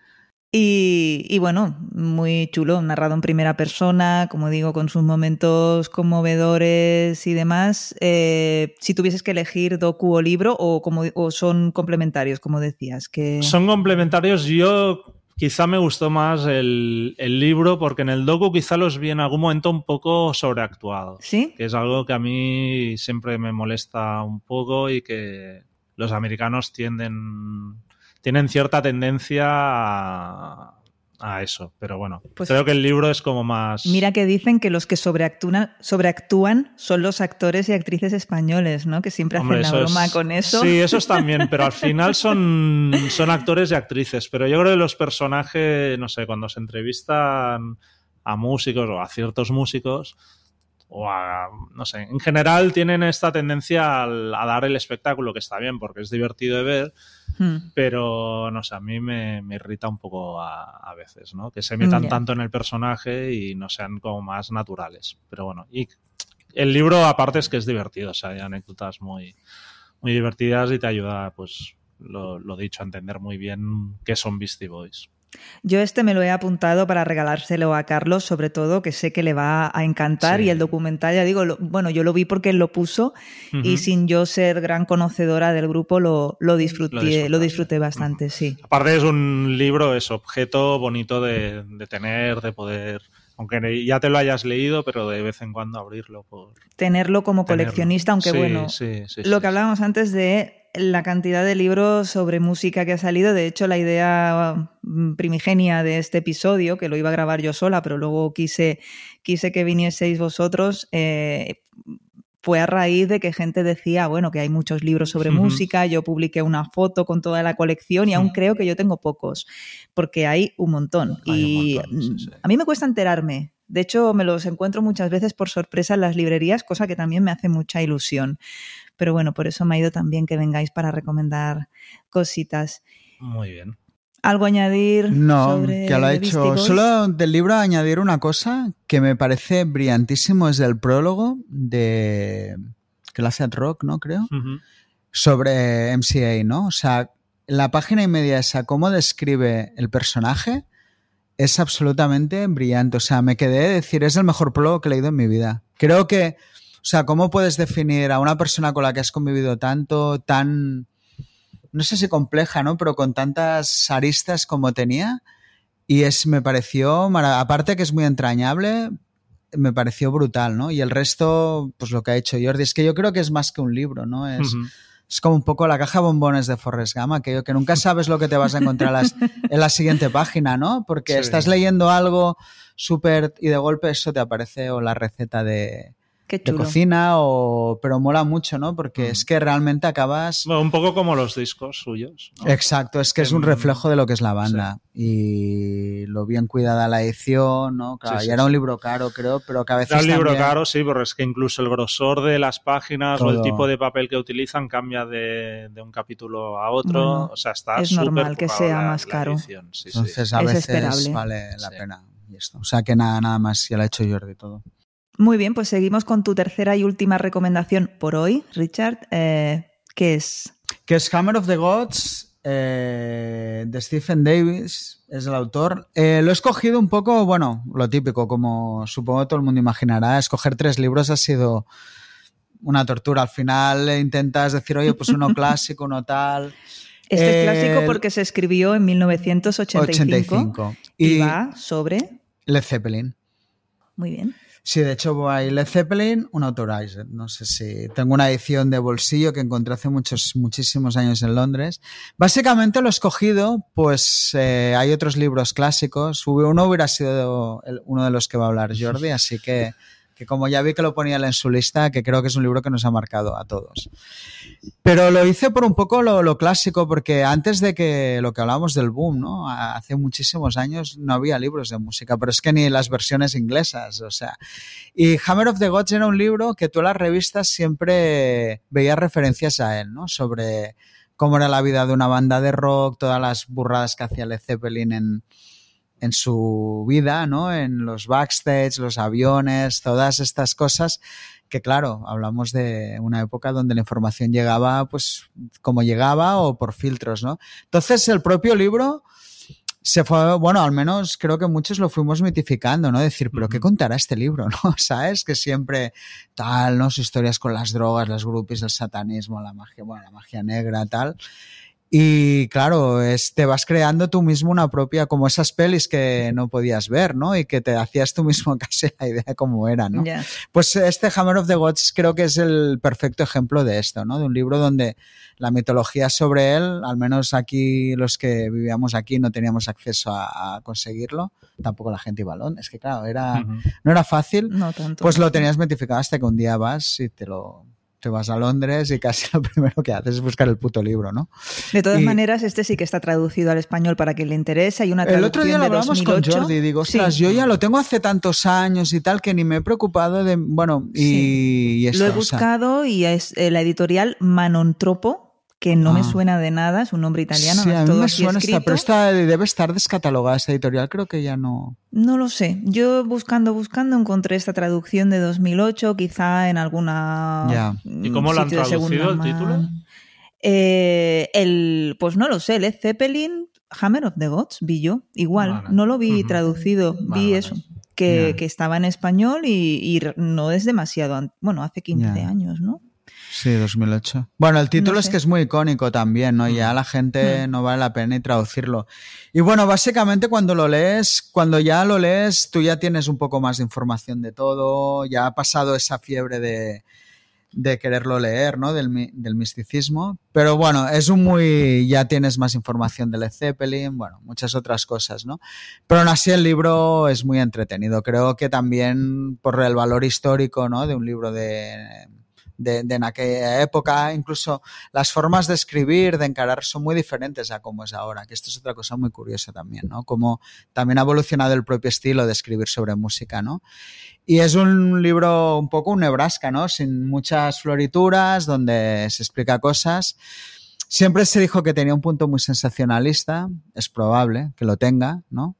Y, y bueno, muy chulo, narrado en primera persona, como digo, con sus momentos conmovedores y demás. Eh, si tuvieses que elegir docu o libro, o, como, o son complementarios, como decías, que Son complementarios. Yo quizá me gustó más el, el libro porque en el docu quizá los vi en algún momento un poco sobreactuados. ¿Sí? Que es algo que a mí siempre me molesta un poco y que los americanos tienden tienen cierta tendencia a, a eso. Pero bueno, Pues- creo que el libro es como más... Mira que dicen que los que sobreactúan, sobreactúan son los actores y actrices españoles, ¿no? Que siempre Hombre, hacen la broma es- con eso. Sí, esos también, pero al final son, son actores y actrices. Pero yo creo que los personajes, no sé, cuando se entrevistan a músicos o a ciertos músicos, o a, no sé, en general tienen esta tendencia al- a dar el espectáculo, que está bien porque es divertido de ver, Hmm. pero no sé, a mí me, me irrita un poco a, a veces, ¿no? Que se metan tanto en el personaje y no sean como más naturales. Pero bueno, y el libro aparte es que es divertido, o sea, hay anécdotas muy, muy divertidas y te ayuda, pues, lo, lo dicho, a entender muy bien qué son Beastie Boys. Yo este me lo he apuntado para regalárselo a Carlos, sobre todo, que sé que le va a encantar. Sí. Y el documental, ya digo, lo- bueno, yo lo vi porque él lo puso y sin yo ser gran conocedora del grupo, lo, lo disfruté, Lo disfruté bastante, sí. Aparte es un libro, es objeto bonito de, de tener, de poder, aunque ya te lo hayas leído, pero de vez en cuando abrirlo por Tenerlo como tenerlo. coleccionista, aunque Sí, bueno, sí, sí, lo que hablábamos antes de la cantidad de libros sobre música que ha salido. De hecho, la idea mm, primigenia de este episodio, que lo iba a grabar yo sola, pero luego quise, quise que vinieseis vosotros, eh, fue a raíz de que gente decía, bueno, que hay muchos libros sobre música, yo publiqué una foto con toda la colección y aún creo que yo tengo pocos, porque hay un montón. Hay un y montón, sí, mm, sí. a mí me cuesta enterarme. De hecho, me los encuentro muchas veces por sorpresa en las librerías, cosa que también me hace mucha ilusión. Pero bueno, por eso me ha ido también que vengáis para recomendar cositas. Muy bien. ¿Algo a añadir No, sobre que lo ha hecho. Solo del libro añadir una cosa que me parece brillantísimo, es del prólogo de que lo hace Ed Rock, ¿no? Creo. Sobre MCA, ¿no? O sea, la página y media esa, cómo describe el personaje, es absolutamente brillante. O sea, me quedé de decir, es el mejor prólogo que he leído en mi vida. Creo que, o sea, ¿cómo puedes definir a una persona con la que has convivido tanto, tan, no sé si compleja, ¿no? Pero con tantas aristas como tenía. Y es, me pareció, aparte que es muy entrañable, me pareció brutal, ¿no? Y el resto, pues lo que ha hecho Jordi, es que yo creo que es más que un libro, ¿no? Es, es como un poco la caja de bombones de Forrest Gump, aquello que nunca sabes lo que te vas a encontrar las- en la siguiente página, ¿no? Porque Sí. estás leyendo algo súper y de golpe eso te aparece o la receta de, de chulo. cocina o pero mola mucho, ¿no? Porque Mm. es que realmente acabas Bueno, un poco como los discos suyos. ¿no? Exacto, es que es un reflejo de lo que es la banda y lo bien cuidada la edición, ¿no? Claro, Sí, y sí, era un libro caro, creo, pero que a veces Era un libro también- caro, sí, porque es que incluso el grosor de las páginas o el tipo de papel que utilizan cambia de, de un capítulo a otro. Bueno, o sea, está es normal que sea la- más la caro. Entonces a Es veces esperable. vale la Sí. pena. Y esto. O sea que nada, nada más, ya lo ha hecho Jordi todo. Muy bien, pues seguimos con tu tercera y última recomendación por hoy, Richard. Eh, ¿Qué es? Que es Hammer of the Gods eh, de Stephen Davis, es el autor. Eh, lo he escogido un poco, bueno, lo típico, como supongo todo el mundo imaginará, escoger tres libros ha sido una tortura. Al final intentas decir, oye, pues uno clásico, uno tal. Este es clásico porque se escribió en 1985 85. y, Y va sobre... Led Zeppelin. Muy bien. Sí, de hecho hay Led Zeppelin, un Authorizer. No sé si tengo una edición de bolsillo que encontré hace muchos, muchísimos años en Londres. Básicamente lo he escogido, pues eh, hay otros libros clásicos. Uno hubiera sido uno de los que va a hablar Jordi, así que que como ya vi que lo ponía en su lista, que creo que es un libro que nos ha marcado a todos. Pero lo hice por un poco lo, clásico, porque antes de que lo que hablábamos del boom, ¿no? Hace muchísimos años no había libros de música, pero es que ni las versiones inglesas, o sea. Y Hammer of the Gods era un libro que tú en las revistas siempre veías referencias a él, ¿no? Sobre cómo era la vida de una banda de rock, todas las burradas que hacía Led Zeppelin en, en su vida, ¿no? En los backstage, los aviones, todas estas cosas que claro, hablamos de una época donde la información llegaba pues como llegaba o por filtros, ¿no? Entonces el propio libro se fue, bueno, al menos creo que muchos lo fuimos mitificando, ¿no? Decir, pero ¿qué contará este libro, no? ¿Sabes? Que siempre tal, ¿no? Sus historias con las drogas, las groupies, el satanismo, la magia, bueno, la magia negra, tal. Y claro, es, te vas creando tú mismo una propia, como esas pelis que no podías ver, ¿no? Y que te hacías tú mismo casi la idea de cómo era, ¿no? Pues este Hammer of the Gods creo que es el perfecto ejemplo de esto, ¿no? De un libro donde la mitología sobre él, al menos aquí los que vivíamos aquí no teníamos acceso a, conseguirlo, tampoco la gente iba a Londres, es que claro, era, no era fácil, no tanto. pues lo tenías mitificado hasta que un día vas y te lo, te vas a Londres y casi lo primero que haces es buscar el puto libro, ¿no? De todas maneras, este sí que está traducido al español para quien le interese. Hay una traducción El otro día lo hablamos con Jordi y digo, ostras, yo ya lo tengo hace tantos años y tal que ni me he preocupado de, bueno, y, Lo he buscado y es eh, la editorial Manontropo que no me ah. suena de nada, es un nombre italiano. Sí, a mí me suena esta, pero esta debe estar descatalogada esta editorial, creo que ya no. No lo sé. Yo buscando, buscando encontré esta traducción de 2008, quizá en alguna. Ya. ¿Y cómo lo han traducido el título? Eh, el, pues no lo sé, Led Zeppelin, Hammer of the Gods, vi yo. Igual, no lo vi traducido, vi eso. Que, que, estaba en español y, no es demasiado. Bueno, hace 15 años, ¿no? Sí, 2008. Bueno, el título es que es muy icónico también, ¿no? Ya mm. la gente mm. no vale la pena ni traducirlo. Y bueno, básicamente cuando lo lees, cuando ya lo lees, tú ya tienes un poco más de información de todo, ya ha pasado esa fiebre de, de quererlo leer, ¿no? Del, del, misticismo. Pero bueno, es un muy. Ya tienes más información de Led Zeppelin, bueno, muchas otras cosas, ¿no? Pero aún así el libro es muy entretenido. Creo que también por el valor histórico, ¿no? De un libro de de, en aquella época. Incluso las formas de escribir, de encarar, son muy diferentes a como es ahora, que esto es otra cosa muy curiosa también, ¿no? Como también ha evolucionado el propio estilo de escribir sobre música, ¿no? Y es un libro un poco un Nebraska, ¿no? Sin muchas florituras, donde se explica cosas. Siempre se dijo que tenía un punto muy sensacionalista, es probable que lo tenga, ¿no?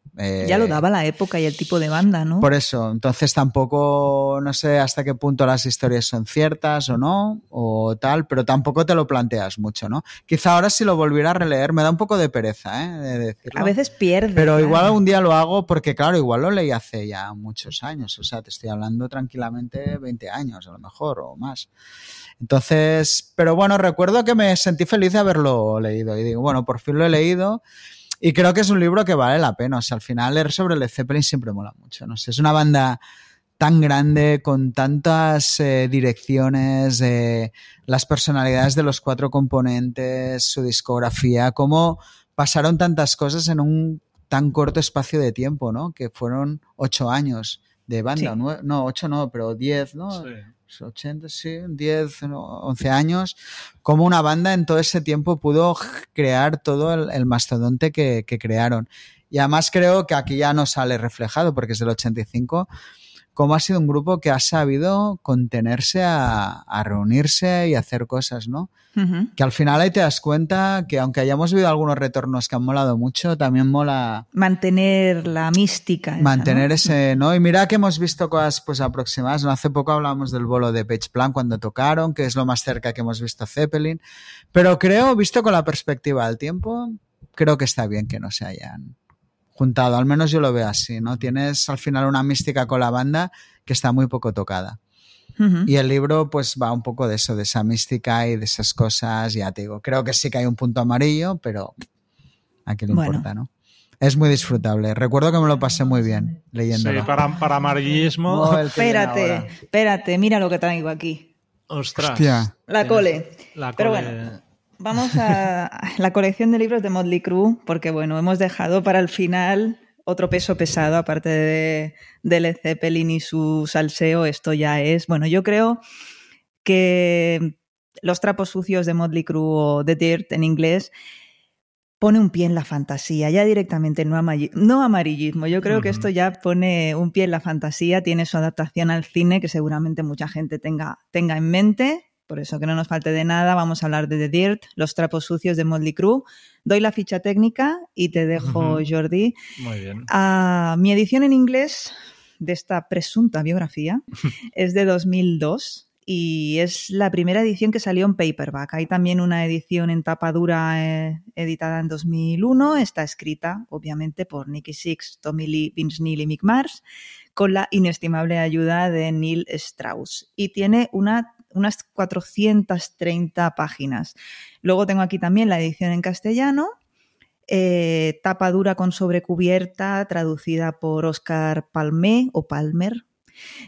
ya lo eh, daba la época y el tipo de banda, ¿no? Por eso, entonces tampoco, no sé hasta qué punto las historias son ciertas o no, o tal, pero tampoco te lo planteas mucho, ¿no? Quizá ahora si lo volviera a releer me da un poco de pereza, ¿eh? De decirlo. A veces pierde. Pero igual algún día lo hago porque, claro, igual lo leí hace ya muchos años, o sea, te estoy hablando tranquilamente 20 años a lo mejor o más. Entonces, pero bueno, recuerdo que me sentí feliz de haberlo leído y digo, bueno, por fin lo he leído. Y creo que es un libro que vale la pena. O sea, al final leer sobre Led Zeppelin siempre mola mucho. No sé, es una banda tan grande, con tantas eh, direcciones, eh, las personalidades de los cuatro componentes, su discografía, cómo pasaron tantas cosas en un tan corto espacio de tiempo, ¿no? Que fueron ocho años de banda, no, ocho no, pero diez, ¿no? 80, sí, 10, 11 años, como una banda en todo ese tiempo pudo crear todo el, mastodonte que, que, crearon. Y además creo que aquí ya no sale reflejado, porque es del 85, cómo ha sido un grupo que ha sabido contenerse a, reunirse y hacer cosas, ¿no? Que al final ahí te das cuenta que aunque hayamos vivido algunos retornos que han molado mucho, también mola... Mantener la mística. mantener ese, ¿no? Y mira que hemos visto cosas pues aproximadas, ¿no? Hace poco hablamos del bolo de Page Plan cuando tocaron, que es lo más cerca que hemos visto Zeppelin. Pero creo, visto con la perspectiva del tiempo, creo que está bien que no se hayan juntado, al menos yo lo veo así, ¿no? Tienes al final una mística con la banda que está muy poco tocada. Y el libro pues va un poco de eso, de esa mística y de esas cosas, ya te digo, creo que sí que hay un punto amarillo, pero a qué le importa, ¿no? Es muy disfrutable. Recuerdo que me lo pasé muy bien leyéndolo. Sí, para, para amarillismo. Oh, Espérate, espérate, mira lo que traigo aquí. Ostras. Hostia. La cole. La Pero cole- bueno, vamos a la colección de libros de Motley Crue, porque bueno, hemos dejado para el final otro peso pesado, aparte de, de Led Zeppelin y su salseo, esto ya es, bueno, yo creo que los trapos sucios de Motley Crue o The Dirt en inglés pone un pie en la fantasía, ya directamente no, no amarillismo. Yo creo que esto ya pone un pie en la fantasía, tiene su adaptación al cine que seguramente mucha gente tenga, tenga en mente. Por eso que no nos falte de nada, vamos a hablar de The Dirt, los trapos sucios de Motley Crue. Doy la ficha técnica y te dejo. Jordi. Muy bien. Ah, mi edición en inglés de esta presunta biografía es de 2002 y es la primera edición que salió en paperback. Hay también una edición en tapa dura eh, editada en 2001. Está escrita, obviamente, por Nicky Six, Tommy Lee, Vince Neil y Mick Mars, con la inestimable ayuda de Neil Strauss. Y tiene una, unas 430 páginas. Luego tengo aquí también la edición en castellano eh, tapa dura con sobrecubierta, traducida por Oscar Palmé o Palmer.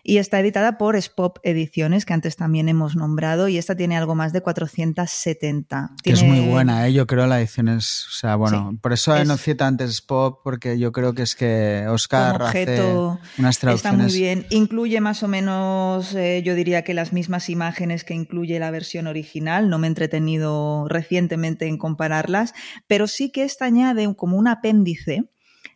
Y está editada por Spop Ediciones, que antes también hemos nombrado, y esta tiene algo más de 470. Que es muy buena, ¿eh? yo creo la edición es, o sea, bueno, Sí, por eso es- no cita antes Pop, porque yo creo que es que Oscar objeto hace unas Está muy traducciones. bien. Incluye más o menos, eh, yo diría que las mismas imágenes que incluye la versión original. No me he entretenido recientemente en compararlas, pero sí que esta añade como un apéndice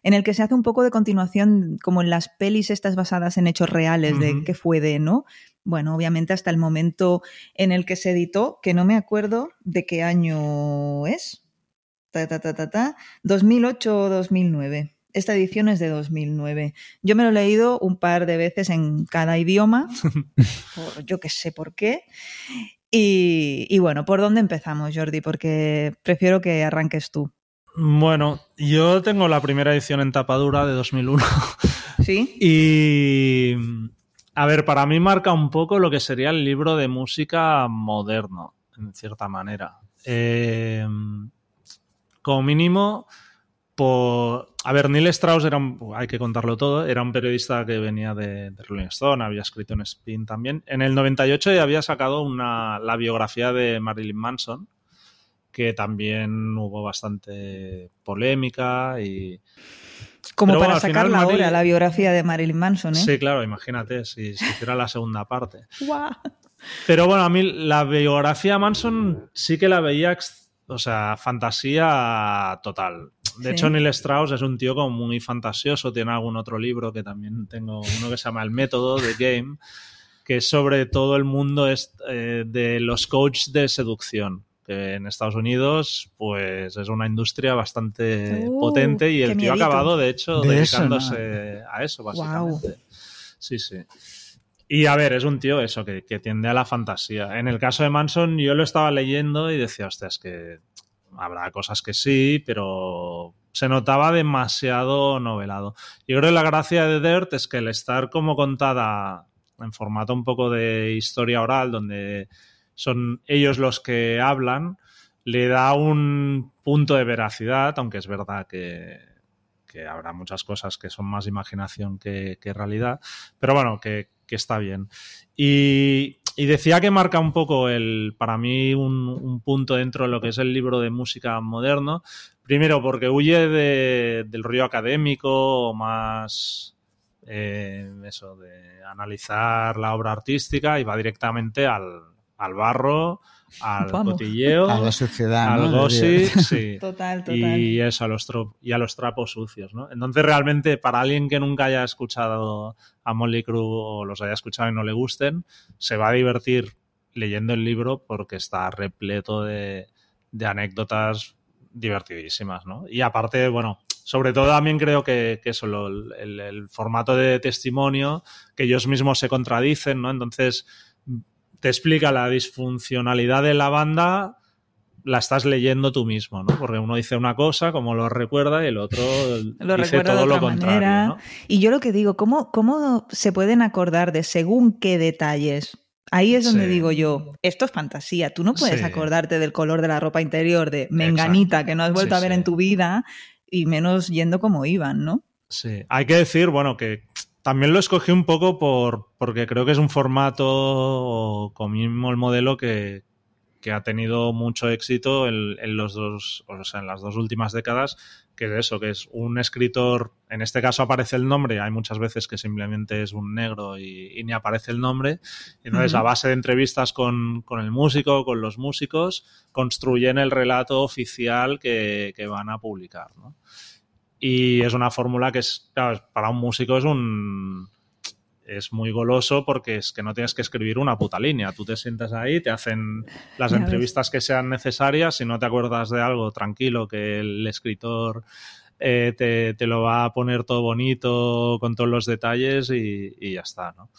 en el que se hace un poco de continuación, como en las pelis estas basadas en hechos reales de qué fue de, ¿no? Bueno, obviamente hasta el momento en el que se editó, que no me acuerdo de qué año es. Ta, ta, ta, ta, ta. 2008 o 2009. Esta edición es de 2009. Yo me lo he leído un par de veces en cada idioma, por- yo que sé por qué. Y, y bueno, ¿por dónde empezamos, Jordi? Porque prefiero que arranques tú. Bueno, yo tengo la primera edición en tapadura de 2001 ¿Sí? y a ver, para mí marca un poco lo que sería el libro de música moderno, en cierta manera. Eh, como mínimo, por... A ver, Neil Strauss era un... hay que contarlo todo, era un periodista que venía de, de Rolling Stone, había escrito en Spin también. En el 98 ya había sacado una, la biografía de Marilyn Manson, que también hubo bastante polémica y... Como Pero para bueno, final sacarla Marilyn- ahora, la biografía de Marilyn Manson, ¿eh? Sí, claro, imagínate si se hiciera la segunda parte. Guau. Pero bueno, a mí la biografía Manson sí que la veía, o sea, fantasía total. De Sí. hecho, Neil Strauss es un tío como muy fantasioso. Tiene algún otro libro que también tengo, uno que se llama El método de Game, que es sobre todo el mundo eh, de los coaches de seducción. En Estados Unidos, pues es una industria bastante Uh, potente y el tío ha acabado, de hecho, De eso, dedicándose a eso, básicamente. Sí, sí. Y a ver, es un tío eso, que, que tiende a la fantasía. En el caso de Manson, yo lo estaba leyendo y decía, hostia, es que habrá cosas que sí, pero se notaba demasiado novelado. Yo creo que la gracia de Dirt es que el estar como contada en formato un poco de historia oral, donde son ellos los que hablan, le da un punto de veracidad, aunque es verdad que, que habrá muchas cosas que son más imaginación que, que realidad, pero bueno, que, que está bien. Y, decía que marca un poco el, para mí, un, un punto dentro de lo que es el libro de música moderno. Primero, porque huye de- del rollo académico más eh, eso, de analizar la obra artística y va directamente al, al barro, al Vamos. cotilleo, A la suciedad, al ¿no? gossip, sí. Total, total. Y eso, a los, y a los trapos sucios, ¿no? Entonces, realmente, para alguien que nunca haya escuchado a Molly Crew o los haya escuchado y no le gusten, se va a divertir leyendo el libro porque está repleto de, de anécdotas divertidísimas, ¿no? Y aparte, bueno, sobre todo también creo que, que eso, lo- el, el formato de testimonio, que ellos mismos se contradicen, ¿no? Entonces, te explica la disfuncionalidad de la banda la estás leyendo tú mismo, ¿no? Porque uno dice una cosa, como lo recuerda, y el otro Lo dice recuerda de todo lo otra contrario, manera. ¿no? Y yo lo que digo, ¿cómo, ¿cómo se pueden acordar de según qué detalles? Ahí es donde Sí. digo yo, esto es fantasía. Tú no puedes Sí. acordarte del color de la ropa interior de Menganita Exacto. que no has vuelto Sí, a ver en tu vida y menos yendo como iban, ¿no? Sí, hay que decir, bueno, que también lo escogí un poco por, porque creo que es un formato con mismo el modelo que, que ha tenido mucho éxito en, en, los dos, o sea, en las dos últimas décadas, que es eso, que es un escritor, en este caso aparece el nombre, hay muchas veces que simplemente es un negro y, y ni aparece el nombre, y entonces uh -huh. a base de entrevistas con, con, el músico, con los músicos, construyen el relato oficial que, que van a publicar, ¿no? Y es una fórmula que es, claro, para un músico es un es muy goloso porque es que no tienes que escribir una puta línea. Tú te sientas ahí, te hacen las ya entrevistas ves. que sean necesarias. Si no te acuerdas de algo, tranquilo, que el escritor eh, te, te, lo va a poner todo bonito con todos los detalles y, y ya está, ¿no?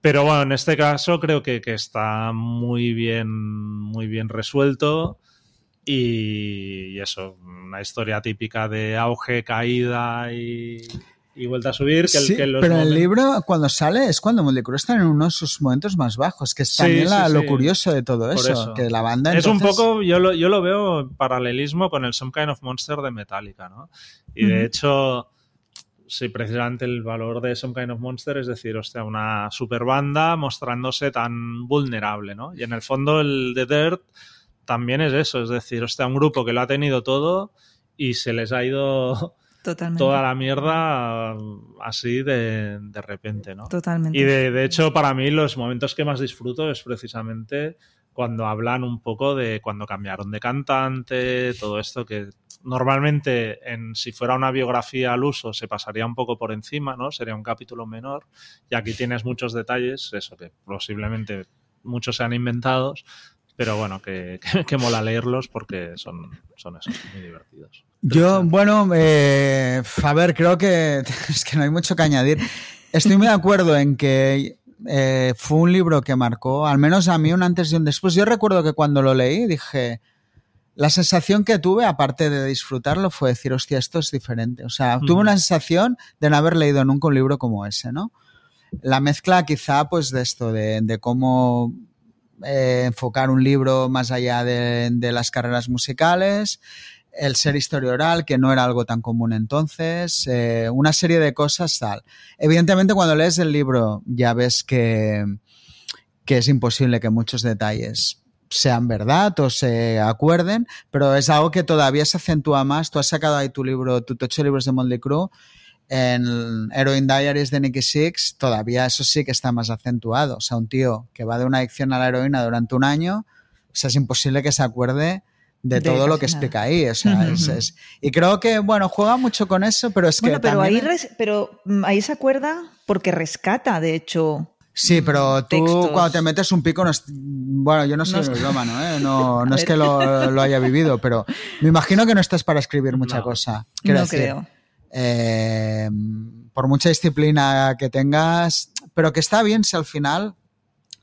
Pero bueno, en este caso creo que, que está muy bien, muy bien resuelto. Y, y, eso, una historia típica de auge, caída y, y vuelta a subir. Que, sí, que los pero el libro cuando sale es cuando Motley está en uno de sus momentos más bajos, que es también sí, la, sí, lo curioso de todo eso, eso, que la banda es entonces... un poco, yo lo, yo lo veo en paralelismo con el Some Kind of Monster de Metallica, ¿no? Y de hecho, sí, precisamente el valor de Some Kind of Monster es decir, hostia, una super banda mostrándose tan vulnerable, ¿no? Y en el fondo el de Dirt también es eso, es decir, hostia, un grupo que lo ha tenido todo y se les ha ido Totalmente. toda la mierda así de, de repente, ¿no? Totalmente. Y de, de, hecho, para mí los momentos que más disfruto es precisamente cuando hablan un poco de cuando cambiaron de cantante, todo esto que normalmente en si fuera una biografía al uso se pasaría un poco por encima, ¿no? Sería un capítulo menor y aquí tienes muchos detalles, eso que posiblemente muchos sean inventados, pero bueno, que, que, que, mola leerlos porque son, son esos, muy divertidos. Yo, bueno, eh, a ver, creo que es que no hay mucho que añadir. Estoy muy de acuerdo en que eh, fue un libro que marcó, al menos a mí, un antes y un después. Yo recuerdo que cuando lo leí dije, la sensación que tuve, aparte de disfrutarlo, fue decir, hostia, esto es diferente. O sea, mm. tuve una sensación de no haber leído nunca un libro como ese, ¿no? La mezcla quizá, pues, de esto, de, de cómo eh, enfocar un libro más allá de, las carreras musicales, el ser historia oral, que no era algo tan común entonces, eh, una serie de cosas tal. Evidentemente cuando lees el libro ya ves que, que es imposible que muchos detalles sean verdad o se acuerden, pero es algo que todavía se acentúa más. Tú has sacado ahí tu libro, tus ocho libros de Motley Crue, en Heroin Diaries de Nicky Six todavía eso sí que está más acentuado. O sea, un tío que va de una adicción a la heroína durante un año, o sea, es imposible que se acuerde de, de todo lo que explica ahí. O sea, uh -huh. es, es, y creo que, bueno, juega mucho con eso, pero es bueno, que. Pero ahí, res, pero mm, ahí se acuerda porque rescata, de hecho. Sí, pero tú textos. cuando te metes un pico, no es, bueno, yo no soy no es... melómano, ¿eh? no, no es que lo, lo, haya vivido, pero me imagino que no estás para escribir mucha no. cosa. Quiero no decir, creo eh, por mucha disciplina que tengas, pero que está bien si al final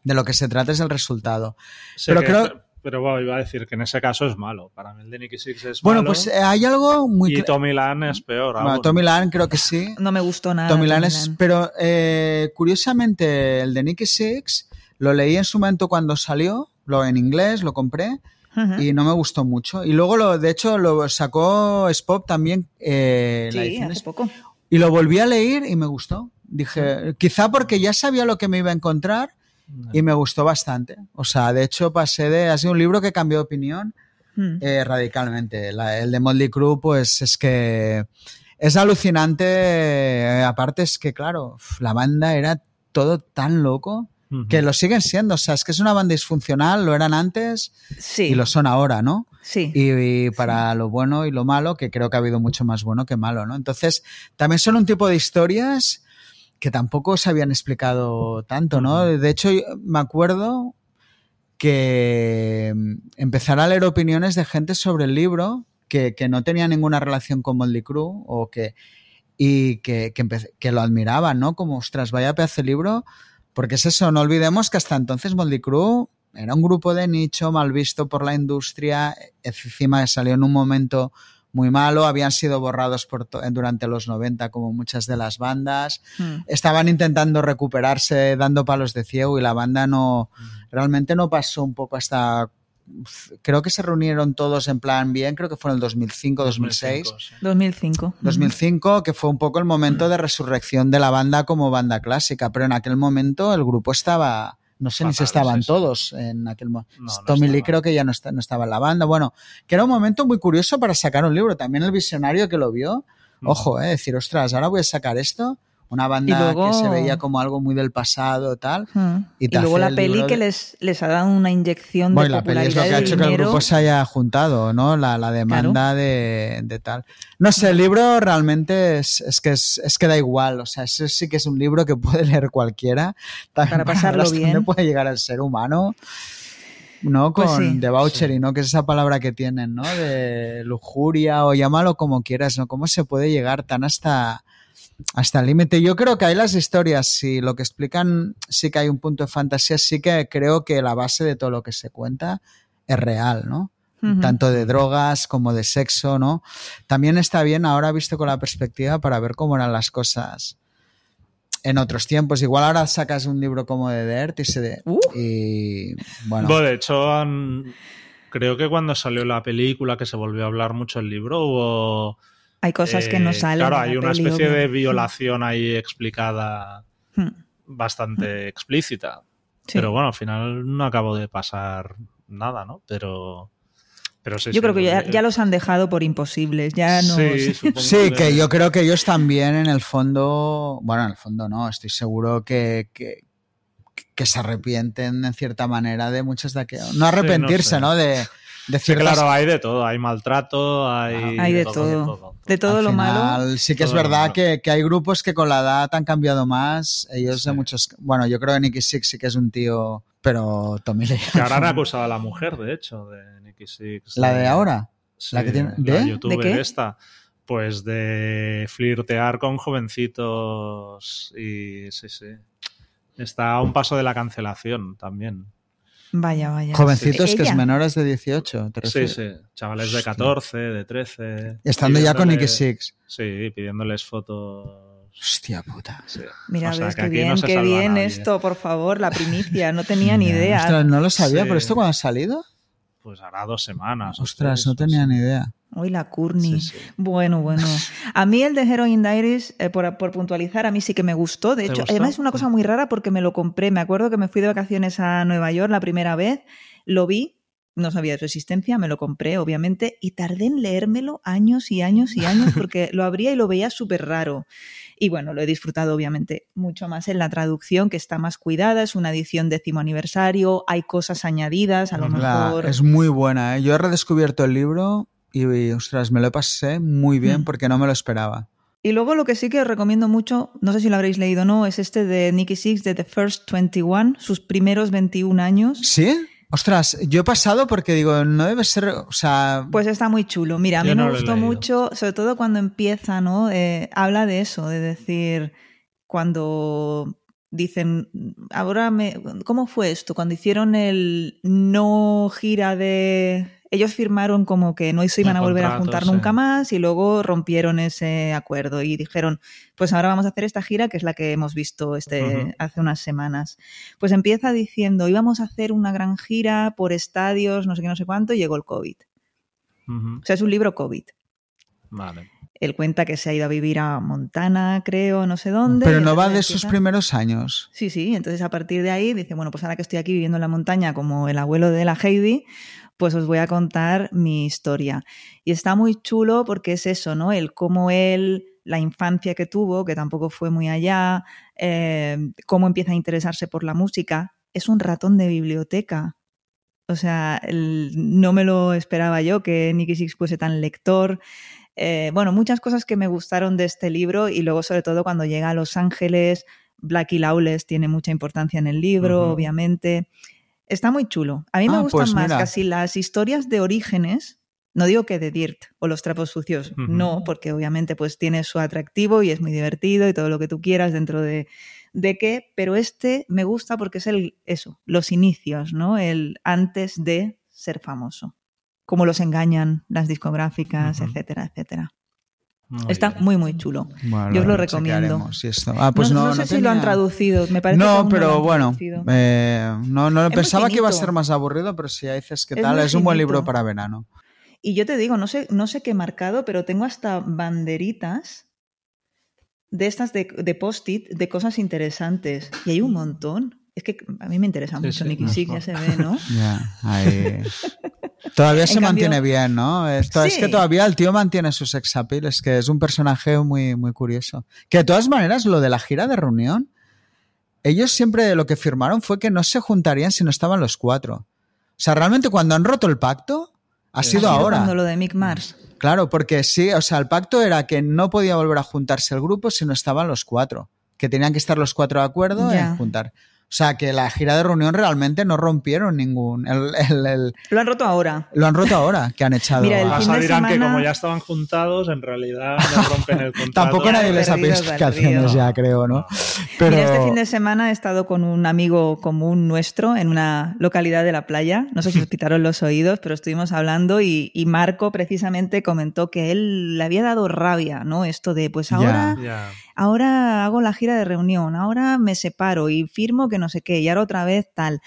de lo que se trata es el resultado. Pero que, creo... Pero bueno, iba a decir que en ese caso es malo. Para mí el de Nicky Six es bueno, malo. pues eh, hay algo muy... Y Tommy Lan es peor. Bueno, Tommy Lan creo que sí. No me gustó nada. Tommy Lan es... Pero eh, curiosamente el de Nicky Six lo leí en su momento cuando salió, lo en inglés, lo compré Uh -huh. y no me gustó mucho. Y luego, lo, de hecho, lo sacó Spop también. Eh, sí, la edición hace poco. Y lo volví a leer y me gustó. Dije, quizá porque ya sabía lo que me iba a encontrar y me gustó bastante. O sea, de hecho, pasé de. Ha sido un libro que cambió de opinión Hmm. eh, radicalmente. La, el de Motley Crue, pues es que es alucinante. Eh, aparte, es que, claro, la banda era todo tan loco que lo siguen siendo. O sea, es que es una banda disfuncional, lo eran antes sí. y lo son ahora, ¿no? Sí. Y, y para sí. lo bueno y lo malo, que creo que ha habido mucho más bueno que malo, ¿no? Entonces, también son un tipo de historias que tampoco se habían explicado tanto, ¿no? De hecho, me acuerdo que mm, empezar a leer opiniones de gente sobre el libro que, que no tenía ninguna relación con Motley Crue o que y que, que, que, lo admiraban, ¿no? Como, ostras, vaya pedazo de libro porque es eso, no olvidemos que hasta entonces Motley Crue era un grupo de nicho mal visto por la industria, encima salió en un momento muy malo, habían sido borrados por durante los 90 como muchas de las bandas, mm. estaban intentando recuperarse dando palos de ciego y la banda no, mm. realmente no pasó un poco hasta creo que se reunieron todos en plan bien, creo que fue en el 2005, 2006. 2005, sí. 2005. 2005, que fue un poco el momento de resurrección de la banda como banda clásica, pero en aquel momento el grupo estaba, no sé ni si Fatal, estaban sí, sí. todos en aquel momento. No, no Tommy Lee creo que ya no, está- no estaba en la banda, bueno, que era un momento muy curioso para sacar un libro, también el visionario que lo vio, ojo, eh, decir, ostras, ahora voy a sacar esto, una banda luego- que se veía como algo muy del pasado, tal. Mm. Y Y, luego la el peli que de- les, les ha dado una inyección Bueno, de la peli es lo popularidad que ha y hecho que el grupo se haya juntado, ¿no? La, la demanda de, de tal. No sé, el libro realmente es, es que es, es que da igual. O sea, ese sí que es un libro que puede leer cualquiera. También Para pasarlo hasta bien. puede llegar el ser humano. ¿No? Pues Con sí. debauchery, ¿no? Que es esa palabra que tienen, ¿no? De lujuria o llámalo como quieras, ¿no? ¿Cómo se puede llegar tan hasta, hasta el límite? Yo creo que hay las historias, si lo que explican sí que hay un punto de fantasía, sí que creo que la base de todo lo que se cuenta es real, ¿no? Tanto de drogas como de sexo, ¿no? También está bien ahora visto con la perspectiva para ver cómo eran las cosas en otros tiempos. Igual ahora sacas un libro como de Dirt y se de, Uh. y bueno, Bueno, de hecho, creo que cuando salió la película, que se volvió a hablar mucho el libro, hubo... Hay cosas que no eh, salen. Claro, hay una peli, especie de violación ahí explicada Mm. bastante explícita. Sí. Pero bueno, al final no acabó de pasar nada, ¿no? Pero... pero sí, Yo sí, creo que ya, ya los han dejado por imposibles. Ya no. Sí, que yo creo que ellos también en el fondo, bueno, en el fondo no, estoy seguro que, que, que se arrepienten en cierta manera de muchas de aquello. No arrepentirse, sé. ¿no? De, de Sí, ciertas claro, hay de todo. Hay maltrato, hay... Hay de todo. De todo Al lo malo. Sí que es verdad que, que hay grupos que con la edad han cambiado más. Ellos de muchos... Bueno, yo creo que Nicky Six sí que es un tío... Pero Tommy Lee... Que ahora han acusado a la mujer, de hecho, de Nicky Six. ¿La de ahora? Sí, ¿La que tiene- la de? youtuber ¿De qué? esta. Pues de flirtear con jovencitos y sí, sí. Está a un paso de la cancelación también. Vaya, vaya. Jovencitos que es menores de 18, ¿te Sí, refieres? sí. Chavales de 14, de 13. Estando ya con pidiéndole- Nicky Six. Sí, pidiéndoles fotos. Hostia puta. Sí. Mira, O sea, ves que qué bien, no qué bien esto, por favor, la primicia. No tenía ni idea. Ostras, no lo sabía, Sí. pero esto cuando ha salido. Pues hará dos semanas. Ostras, tres, no tenía ni idea. Uy, la Courtney. Sí, sí. Bueno, bueno. A mí el de Heroin Diaries, eh, por, por puntualizar, a mí sí que me gustó. De ¿Te hecho, gustó? además es una cosa muy rara porque me lo compré. Me acuerdo que me fui de vacaciones a Nueva York la primera vez, lo vi, no sabía de su existencia, me lo compré, obviamente, y tardé en leérmelo años y años y años porque lo abría y lo veía súper raro. Y bueno, lo he disfrutado obviamente mucho más en la traducción, que está más cuidada, es una edición décimo aniversario, hay cosas añadidas, a lo La- mejor... es muy buena, ¿eh? Yo he redescubierto el libro y, y, ostras, me lo pasé muy bien Mm. porque no me lo esperaba. Y luego lo que sí que os recomiendo mucho, no sé si lo habréis leído o no, es este de Nicky Six, de The First 21, sus primeros 21 años. ¿Sí? Ostras, yo he pasado porque digo, no debe ser, o sea, Pues está muy chulo. Mira, a mí no me gustó mucho, sobre todo cuando empieza, ¿no? Eh, habla de eso, de decir, cuando dicen, ahora me... ¿Cómo fue esto? Cuando hicieron el no gira de... Ellos firmaron como que no se iban a volver a juntar sí. nunca más y luego rompieron ese acuerdo y dijeron, pues ahora vamos a hacer esta gira que es la que hemos visto este, hace unas semanas. Pues empieza diciendo, íbamos a hacer una gran gira por estadios, no sé qué, no sé cuánto, y llegó el COVID. Ujú. O sea, es un libro COVID. Vale. Él cuenta que se ha ido a vivir a Montana, creo, no sé dónde. pero no va de sus primeros años. Sí, sí, entonces a partir de ahí dice, bueno, pues ahora que estoy aquí viviendo en la montaña como el abuelo de la Heidi, pues os voy a contar mi historia. Y está muy chulo porque es eso, ¿no? El cómo él, la infancia que tuvo, que tampoco fue muy allá, eh, cómo empieza a interesarse por la música. Es un ratón de biblioteca. O sea, el- no me lo esperaba yo que Nicky Six fuese tan lector. Eh, bueno, muchas cosas que me gustaron de este libro y luego sobre todo cuando llega a Los Ángeles, Blackie Lawless tiene mucha importancia en el libro, obviamente. Está muy chulo. A mí me Ah, gustan pues más mira. casi las historias de orígenes. No digo que de Dirt o los trapos sucios, no, porque obviamente pues tiene su atractivo y es muy divertido y todo lo que tú quieras dentro de, de qué, pero este me gusta porque es el eso, los inicios, ¿no? El antes de ser famoso. Cómo los engañan las discográficas, etcétera, etcétera. Muy Está bien. muy, muy chulo. Bueno, Yo os lo recomiendo. esto. Ah, pues no, no, no sé no si lo han traducido, me parece No, pero bueno, eh, no, no Es pensaba que iba a ser más aburrido, pero si dices que Es tal, es un buen libro para verano. Y yo te digo, no sé, no sé qué he marcado, pero tengo hasta banderitas de estas de, de post-it de cosas interesantes. Y hay un montón. Es que a mí me interesa Sí, mucho sí, Nicky Six, ya se ve, ¿no? Ya, ahí. Todavía se cambio- mantiene bien, ¿no? Esto, Es que todavía el tío mantiene su sex appeal, es que es un personaje muy, muy curioso. Que de todas maneras, lo de la gira de reunión, ellos siempre lo que firmaron fue que no se juntarían si no estaban los cuatro. O sea, realmente cuando han roto el pacto, ha Sí. sido Ha sido ahora. Cuando lo de Mick Mars. Claro, porque sí, o sea, el pacto era que no podía volver a juntarse el grupo si no estaban los cuatro. Que tenían que estar los cuatro de acuerdo Ya. en juntar. O sea, que la gira de reunión realmente no rompieron ningún. el- el- el- Lo han roto ahora. lo han roto ahora, que han echado. Mira, el a- fin de dirán que semana- como ya estaban juntados, en realidad no rompen el contrato. Tampoco nadie les ha explicaciones ya, creo, ¿no? Pero Mira, este fin de semana he estado con un amigo común nuestro en una localidad de la playa. No sé si os quitaron los oídos, pero estuvimos hablando y, y Marco precisamente comentó que él le había dado rabia, ¿no? Esto de, pues ahora. Ahora hago la gira de reunión, ahora me separo y firmo que no sé qué, y ahora otra vez tal.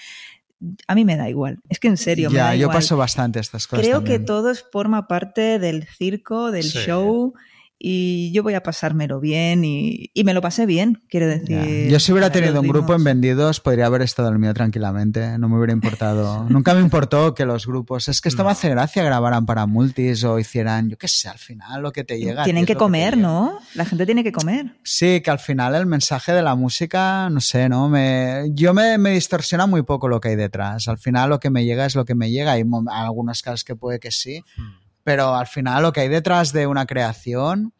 A mí me da igual. Es que en serio, me ya, da yo igual. paso bastante estas cosas. Creo que todo forma parte del circo, del Sí. show, y yo voy a pasármelo bien y, y me lo pasé bien, quiero Ya. decir. Yo si hubiera tenido un grupo en vendidos, podría haber estado el mío tranquilamente. No me hubiera importado. Nunca me importó que los grupos. Es que esto No. me hace gracia grabaran para multis o hicieran, yo qué sé, al final lo que te llega. Tienen que comer. ¿no? La gente tiene que comer. Sí, que al final el mensaje de la música, no sé, ¿no? Me, yo me, me distorsiona muy poco lo que hay detrás. Al final lo que me llega es lo que me llega. Hay algunos casos que puede que sí, Hmm. Pero al final lo que hay detrás de una creación,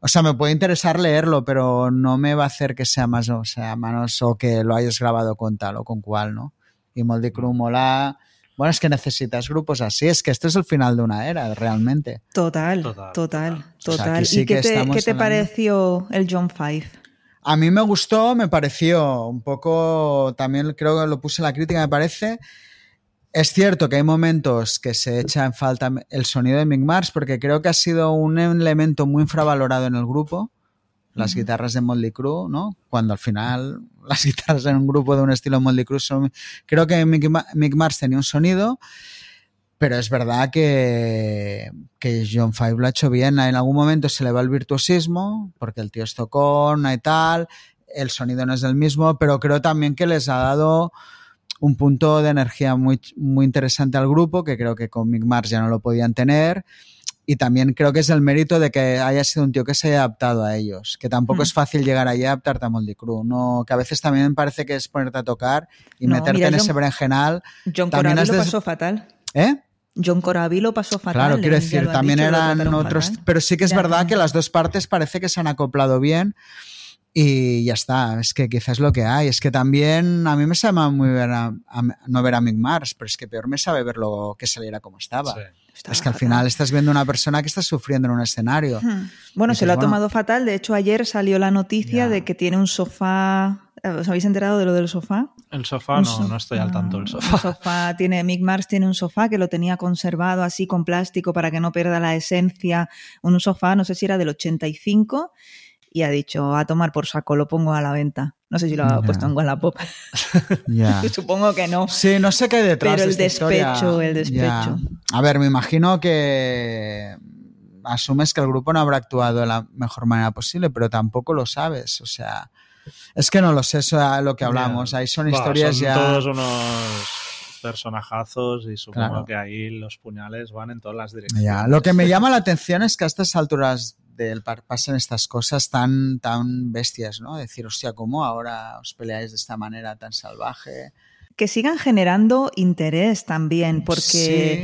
o sea, me puede interesar leerlo, pero no me va a hacer que sea más, o sea, manos o que lo hayas grabado con tal o con cual, ¿no? Y Moldy Crew mola. Bueno, es que necesitas grupos así, es que esto es el final de una era, realmente. Total, Total, total, total. O sea, total. aquí sí ¿Y qué te, qué te pareció el John Five? A mí me gustó, me pareció un poco, también creo que lo puse en la crítica, me parece. Es cierto que hay momentos que se echa en falta el sonido de Mick Mars porque creo que ha sido un elemento muy infravalorado en el grupo. Las guitarras de Motley Crue, ¿no? Cuando al final las guitarras en un grupo de un estilo Motley Crue son... Creo que Mick, Ma- Mick Mars tenía un sonido, pero es verdad que, que John Five lo ha hecho bien. En algún momento se le va el virtuosismo, porque el tío es tocón y tal, el sonido no es el mismo, pero creo también que les ha dado un punto de energía muy, muy interesante al grupo, que creo que con Mick Mars ya no lo podían tener. Y también creo que es el mérito de que haya sido un tío que se haya adaptado a ellos, que tampoco Mm. es fácil llegar allí a adaptarte a Moldy Crew, no, que a veces también parece que es ponerte a tocar y No, meterte mira, en John- ese berenjenal. John También has lo pasó fatal. ¿Eh? John Corabi lo pasó fatal. Claro, quiero eh, ya decir, también dicho, eran otros, fatal. pero sí que es Ya, verdad que las dos partes parece que se han acoplado bien y ya está, es que quizás lo que hay, es que también a mí me sabe muy ver a, a- no ver a Mick Mars, pero es que peor me sabe verlo que saliera como estaba. Sí. Es que al fatal. final estás viendo una persona que está sufriendo en un escenario. Hmm. Bueno, Dices, se lo ha bueno. tomado fatal. De hecho, ayer salió la noticia de que tiene un sofá. ¿Os habéis enterado de lo del sofá? El sofá no, no estoy al tanto del Un sofá. sofá tiene, Mick Mars tiene un sofá que lo tenía conservado así con plástico para que no pierda la esencia. Un sofá, no sé si era del 85, y ha dicho, a tomar por saco, lo pongo a la venta. No sé si lo ha puesto en Wallapop. Ya. Supongo que no. Sí, no sé qué hay detrás. Pero de el esta historia. despecho, el despecho. A ver, me imagino que asumes que el grupo no habrá actuado de la mejor manera posible, pero tampoco lo sabes. O sea, es que no lo sé, eso es lo que hablamos. Ahí son Bueno, historias son ya. todos unos personajazos y supongo Claro. que ahí los puñales van en todas las direcciones. Ya, Lo que me llama la atención es que a estas alturas del par pasen estas cosas tan, tan bestias, ¿no? Decir, hostia, ¿cómo ahora os peleáis de esta manera tan salvaje? Que sigan generando interés también, porque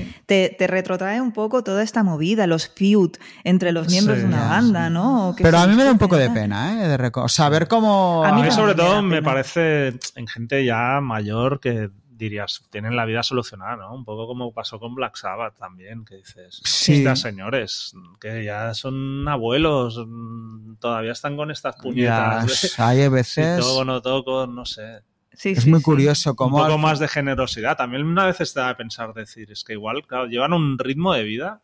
Sí. te, te retrotrae un poco toda esta movida, los feud entre los miembros Sí, de una banda, sí. ¿no? Pero a mí me da un poco de pena, ¿eh? De o sea, ver cómo... A A mí mí, también sobre todo, me parece en gente ya mayor que dirías, tienen la vida solucionada, ¿no? Un poco como pasó con Black Sabbath también, que dices, Sí. estas señores, que ya son abuelos, todavía están con estas Ya, puñetas. de, hay si veces... toco, no toco, no sé. Sí, Es sí, muy sí. curioso Un cómo... poco al- más de generosidad. También una vez estaba a pensar decir, es que igual, claro, llevan un ritmo de vida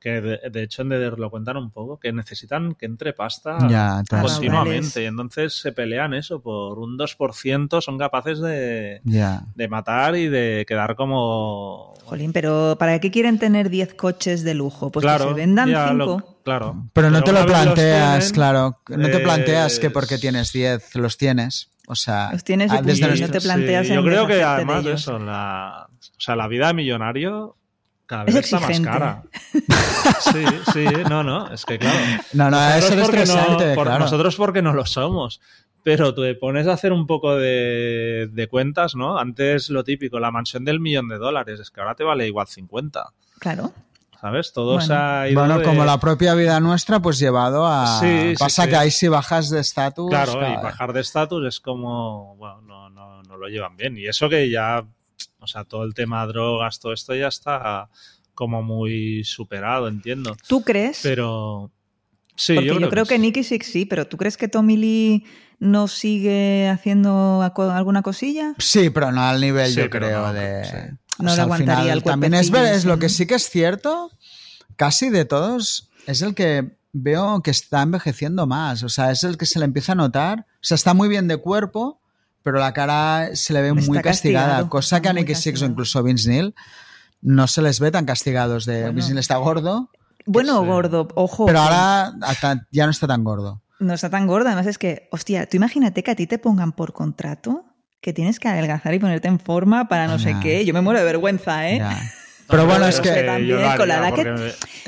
que de, de hecho en Deder lo cuentan un poco, que necesitan que entre pasta Ya, continuamente. Y entonces se pelean eso, por un 2% son capaces de, Ya. de matar y de quedar como... Jolín, pero ¿para qué quieren tener 10 coches de lujo? Pues claro, que se vendan ya 5. lo- claro. Pero no te lo los planteas, tienen, claro. No te planteas que porque tienes 10 los tienes. O sea, Los tienes y ah, punto, desde y no te planteas Sí, yo en creo que además de eso, la, o sea, la vida de millonario cada Es vez está más cara. Sí, sí, no, no, es que claro. No, no, Nosotros eso es porque no- por- claro. Nosotros porque no lo somos. Pero te pones a hacer un poco de, de cuentas, ¿no? Antes lo típico, la mansión del millón de dólares, es que ahora te vale igual 50, Claro. ¿sabes? Todo Bueno. se ha ido Bueno, de- como la propia vida nuestra, pues llevado a... Sí, sí, Pasa sí. que ahí si bajas de estatus... Claro, y claro. bajar de estatus es como, bueno, no, no, no lo llevan bien. Y eso que ya, o sea, todo el tema drogas, todo esto ya está como muy superado, entiendo. ¿Tú crees? Pero sí, Porque yo creo, que, Nicky Six sí, pero ¿tú crees que Tommy Lee no sigue haciendo alguna cosilla? Sí, pero no al nivel, Sí, yo creo, no, de... sí. o No le sea, al aguantaría final el También es, ver- cuerpecillo es lo que sí que es cierto, casi de todos, es el que veo que está envejeciendo más. O sea, es el que se le empieza a notar. O sea, está muy bien de cuerpo, pero la cara se le ve Está muy castigada. castigado, cosa que a Nicky Six o incluso Vince Neil no se les ve tan castigados. De, Bueno. Vince Neil está gordo, Bueno, Sí. gordo, ojo. pero ahora hasta- ya no está tan gordo. No está tan gordo. Además es que, hostia, tú imagínate que a ti te pongan por contrato que tienes que adelgazar y ponerte en forma para no sé qué. Yo me muero de vergüenza, ¿eh? Ya. Pero bueno, es que... también, con la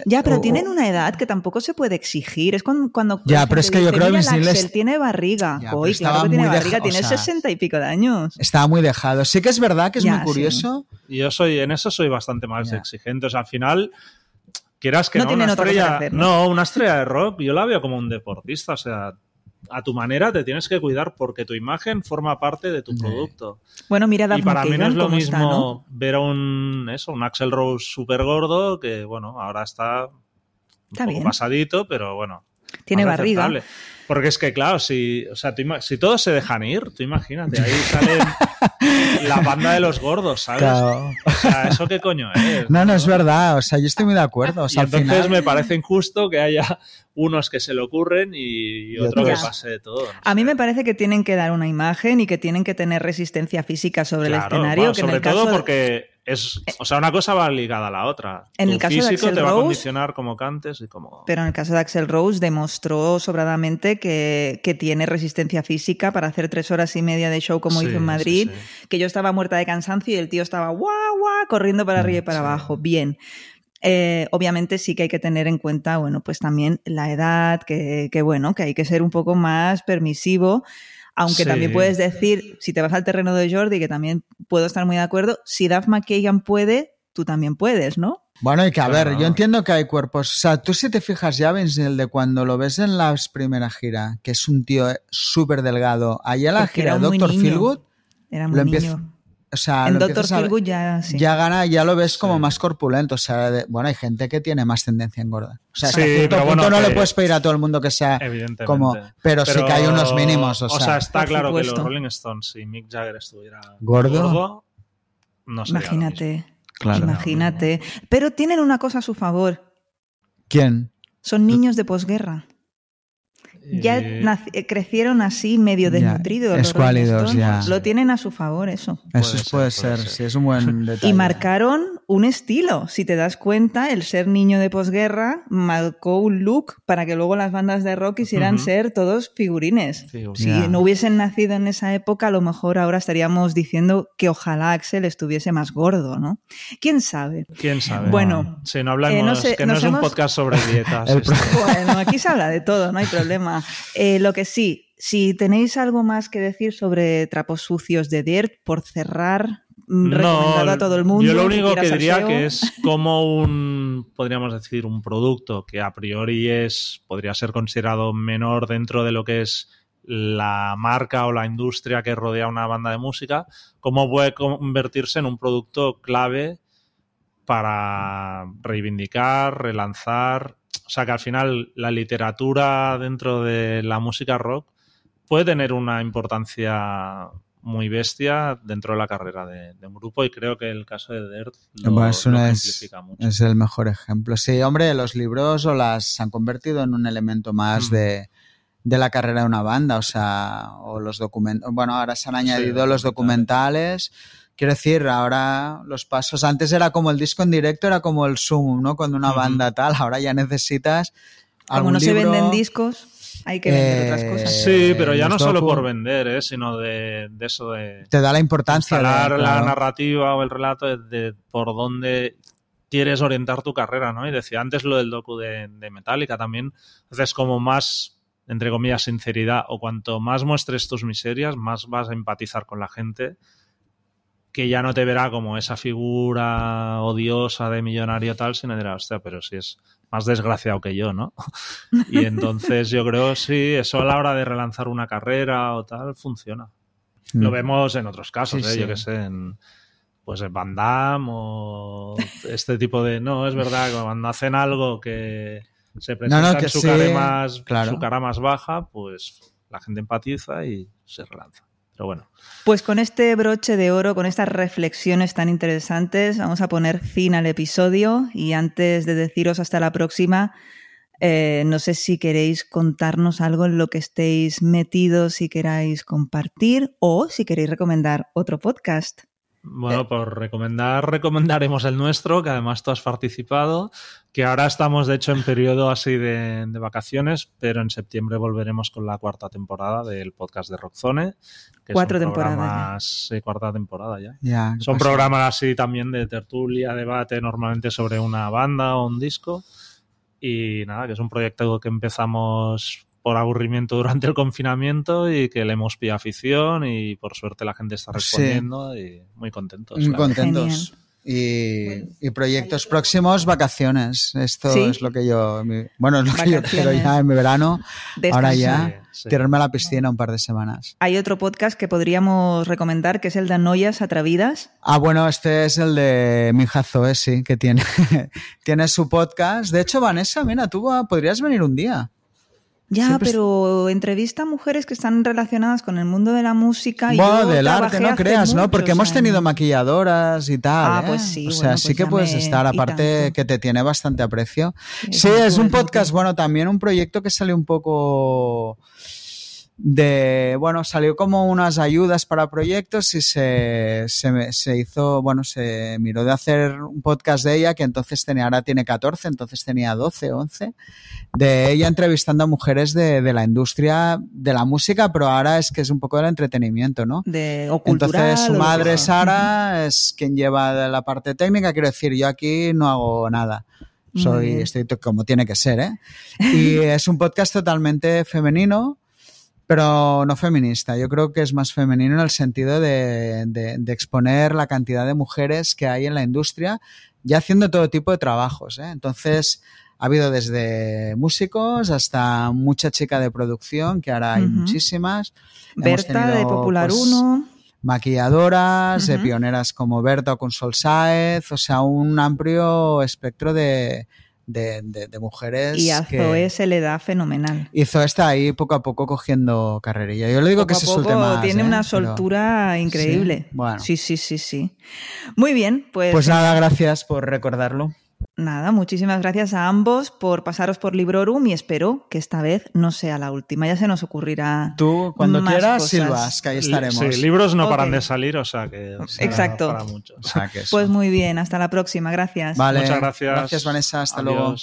Ya, pero O- tienen una edad que tampoco se puede exigir. Es cuando, cuando Ya, pero es que yo creo que "Mira, Vince el Neil Axel es- tiene barriga. Ya, Hoy, estaba claro que tiene muy barriga, deja- tiene sesenta y pico de años. Estaba muy dejado. Sí que es verdad que es Ya, muy sí. curioso. Yo soy, en eso soy bastante más Ya. exigente. O sea, al final, quieras que No no, tienen una estrella. hacer, ¿no? ¿no? una estrella de rock, yo la veo como un deportista. O sea, a tu manera te tienes que cuidar porque tu imagen forma parte de tu producto. Bueno, mira y para mí no es lo mismo está, ¿no? ver a un, eso, un Axel Rose súper gordo que, bueno, ahora está un Está poco bien. pasadito, pero bueno. Tiene barriga. aceptable. Porque es que, claro, si, o sea, tú si todos se dejan ir, tú imagínate, ahí sale la banda de los gordos, ¿sabes? Claro. O sea, ¿eso qué coño es? No, no es verdad. O sea, yo estoy muy de acuerdo. O sea, y al entonces final... me parece injusto que haya unos que se le ocurren y, Y otro que pase de todo. no A mí sé. me parece que tienen que dar una imagen y que tienen que tener resistencia física sobre el escenario. bueno, que en sobre el caso todo de- porque es, o sea, una cosa va ligada a la otra. En tu el caso de físico Axl te va a condicionar como cantes y como. Pero en el caso de Axel Rose demostró sobradamente que, que tiene resistencia física para hacer tres horas y media de show como Sí, hizo en Madrid, sí. que yo estaba muerta de cansancio y el tío estaba guau, guau, corriendo para arriba y para abajo. Bien. Eh, obviamente sí que hay que tener en cuenta, bueno, pues también la edad, que, que bueno, que hay que ser un poco más permisivo. Aunque Sí. también puedes decir, si te vas al terreno de Jordi, que también puedo estar muy de acuerdo, si Duff McKagan puede, tú también puedes, ¿no? Bueno, y que a Claro. ver, yo entiendo que hay cuerpos. O sea, tú si te fijas ya, Vince, el de cuando lo ves en la primera gira, que es un tío súper delgado, allá en la Porque gira Doctor muy lo empieza- niño. O sea, En Doctor Feelgood ya, sí. ya gana, ya lo ves como Sí. más corpulento. O sea, de- bueno, hay gente que tiene más tendencia a engordar. O sea, Sí, que a cierto pero punto bueno, no le puedes pedir a todo el mundo que sea Evidentemente. como. Pero, sí que hay unos mínimos. O sea, está claro que los Rolling Stones, si Mick Jagger estuviera ¿Gordo? no sería. Imagínate, Claro. imagínate. Pero tienen una cosa a su favor. ¿quién? Son niños de posguerra. Ya Y- nac- eh, crecieron así medio desnutridos. los escuálidos, ya. Lo tienen a su favor eso. Eso Puede puede, ser, ser, puede ser. sí, es un buen detalle. Y marcaron un estilo. Si te das cuenta, el ser niño de posguerra marcó un look para que luego las bandas de rock quisieran ser todos figurines. Si no hubiesen nacido en esa época, a lo mejor ahora estaríamos diciendo que ojalá Axel estuviese más gordo, ¿no? ¿Quién sabe? ¿Quién sabe? Bueno, Sí, no hablamos, eh, no sé, que no es un podcast sobre dietas. Bueno, aquí se habla de todo, no hay problema. Eh, lo que sí, si tenéis algo más que decir sobre trapos sucios de Dirt, por cerrar, mm, recomendado a todo el mundo. Yo lo único que diría que es como un, podríamos decir, un producto que a priori es, podría ser considerado menor dentro de lo que es la marca o la industria que rodea una banda de música, cómo puede convertirse en un producto clave para reivindicar, relanzar. O sea que al final la literatura dentro de la música rock puede tener una importancia muy bestia dentro de la carrera de, un grupo y creo que el caso de Dirt lo, es, mucho. es, el mejor ejemplo. Sí, hombre, los libros o las se han convertido en un elemento más mm. de, la carrera de una banda, o sea, o los documentos, bueno, ahora se han añadido los documentales. Quiero decir, ahora los pasos, antes era como el disco en directo, era como el Zoom, ¿no? Cuando una banda tal, ahora ya necesitas... Como no se venden discos hay que vender otras cosas. Sí, pero ya no solo por vender, ¿eh? sino de, eso de... Te da la importancia. De, la narrativa o el relato de, por dónde quieres orientar tu carrera, ¿no? Y decía antes lo del docu de, de Metallica también. Haces como más, entre comillas, sinceridad. O cuanto más muestres tus miserias, más vas a empatizar con la gente que ya no te verá como esa figura odiosa de millonario tal, sino dirá, hostia, pero si es más desgraciado que yo, ¿no? Y entonces yo creo, sí, eso a la hora de relanzar una carrera o tal, funciona. Lo mm. vemos en otros casos, ¿eh? yo que sé, en, pues en Van Damme o este tipo de... No, es verdad, cuando hacen algo que se presenta en su, cara más, su cara más baja, pues la gente empatiza y se relanza. Pero bueno. Pues con este broche de oro, con estas reflexiones tan interesantes, vamos a poner fin al episodio y antes de deciros hasta la próxima, eh, no sé si queréis contarnos algo en lo que estéis metidos, si queráis compartir o si queréis recomendar otro podcast. Bueno, por recomendar, recomendaremos el nuestro, que además tú has participado, que ahora estamos de hecho en periodo así de, vacaciones, pero en septiembre volveremos con la cuarta temporada del podcast de Rockzone. Que Cuatro temporadas. Sí, cuarta temporada ya. son programas así también de tertulia, debate, normalmente sobre una banda o un disco. Y nada, que es un proyecto que empezamos por aburrimiento durante el confinamiento y que le hemos pillado afición y por suerte la gente está respondiendo y muy contentos. Muy contentos. Y, proyectos próximos, vacaciones. Esto es lo que yo. bueno, es lo que yo quiero ya en mi verano. Ahora ya, tirarme a la piscina un par de semanas. Hay otro podcast que podríamos recomendar que es el de Noyas Atravidas. Ah, bueno, este es el de Mija Zoe, sí, que tiene, tiene su podcast. De hecho, Vanessa, mira, tú podrías venir un día. Ya, pero entrevista a mujeres que están relacionadas con el mundo de la música. Y bueno, del arte, no creas, ¿no? Porque hemos tenido maquilladoras y tal. Ah, pues ¿eh? sí. O sea, sí pues que puedes estar, aparte que te tiene bastante aprecio. Sí, es un podcast, bueno, también un proyecto que sale un poco de, bueno, salió como unas ayudas para proyectos y se, se, hizo, bueno, se miró de hacer un podcast de ella que entonces tenía, ahora tiene 14, entonces tenía 12, 11, de ella entrevistando a mujeres de, de la industria de la música, pero ahora es que es un poco del entretenimiento, ¿no? De, o Entonces su madre Sara es quien lleva la parte técnica, quiero decir, yo aquí no hago nada. Soy, estoy como tiene que ser, ¿eh? Y es un podcast totalmente femenino, pero no feminista. Yo creo que es más femenino en el sentido de, exponer la cantidad de mujeres que hay en la industria ya haciendo todo tipo de trabajos. ¿eh? Entonces, ha habido desde músicos hasta mucha chica de producción, que ahora hay muchísimas. Berta de Popular 1. Pues, maquilladoras, de pioneras como Berta o con Sol Saez, o sea, un amplio espectro de, de, mujeres. Y a Zoe se le da fenomenal. Y Zoe está ahí poco a poco cogiendo carrerilla. Yo le digo que se suelte más. Tiene ¿eh? una soltura increíble. Sí, sí, sí, sí, Muy bien, pues. Pues nada, gracias por recordarlo. Nada, muchísimas gracias a ambos por pasaros por Librorum y espero que esta vez no sea la última. Ya se nos ocurrirá. Tú, cuando quieras, Silvas, que ahí estaremos. Sí, libros no paran de salir, o sea que. Exacto. Para mucho. pues muy bien, hasta la próxima. Gracias. Vale. Muchas gracias. Gracias, Vanessa. Hasta luego.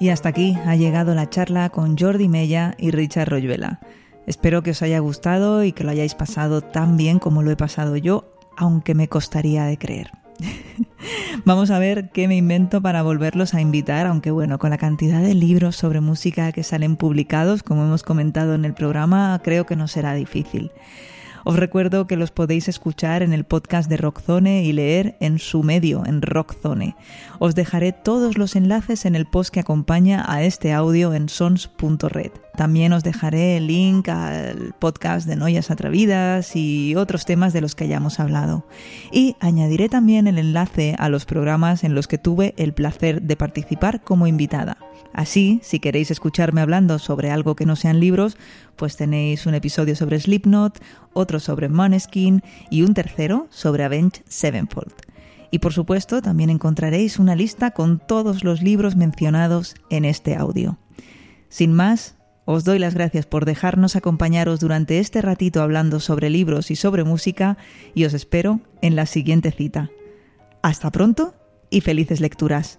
Y hasta aquí ha llegado la charla con Jordi Mella y Richard Royuela. Espero que os haya gustado y que lo hayáis pasado tan bien como lo he pasado yo, aunque me costaría de creer. Vamos a ver qué me invento para volverlos a invitar, aunque bueno, con la cantidad de libros sobre música que salen publicados, como hemos comentado en el programa, creo que no será difícil. Os recuerdo que los podéis escuchar en el podcast de Rockzone y leer en su medio, en Rockzone. Os dejaré todos los enlaces en el post que acompaña a este audio en sons.red. También os dejaré el link al podcast de Noyas Atravidas y otros temas de los que hayamos hablado. Y añadiré también el enlace a los programas en los que tuve el placer de participar como invitada. Así, si queréis escucharme hablando sobre algo que no sean libros, pues tenéis un episodio sobre Slipknot, otro sobre Moneskin y un tercero sobre Avenged Sevenfold. Y por supuesto, también encontraréis una lista con todos los libros mencionados en este audio. Sin más, os doy las gracias por dejarnos acompañaros durante este ratito hablando sobre libros y sobre música y os espero en la siguiente cita. Hasta pronto y felices lecturas.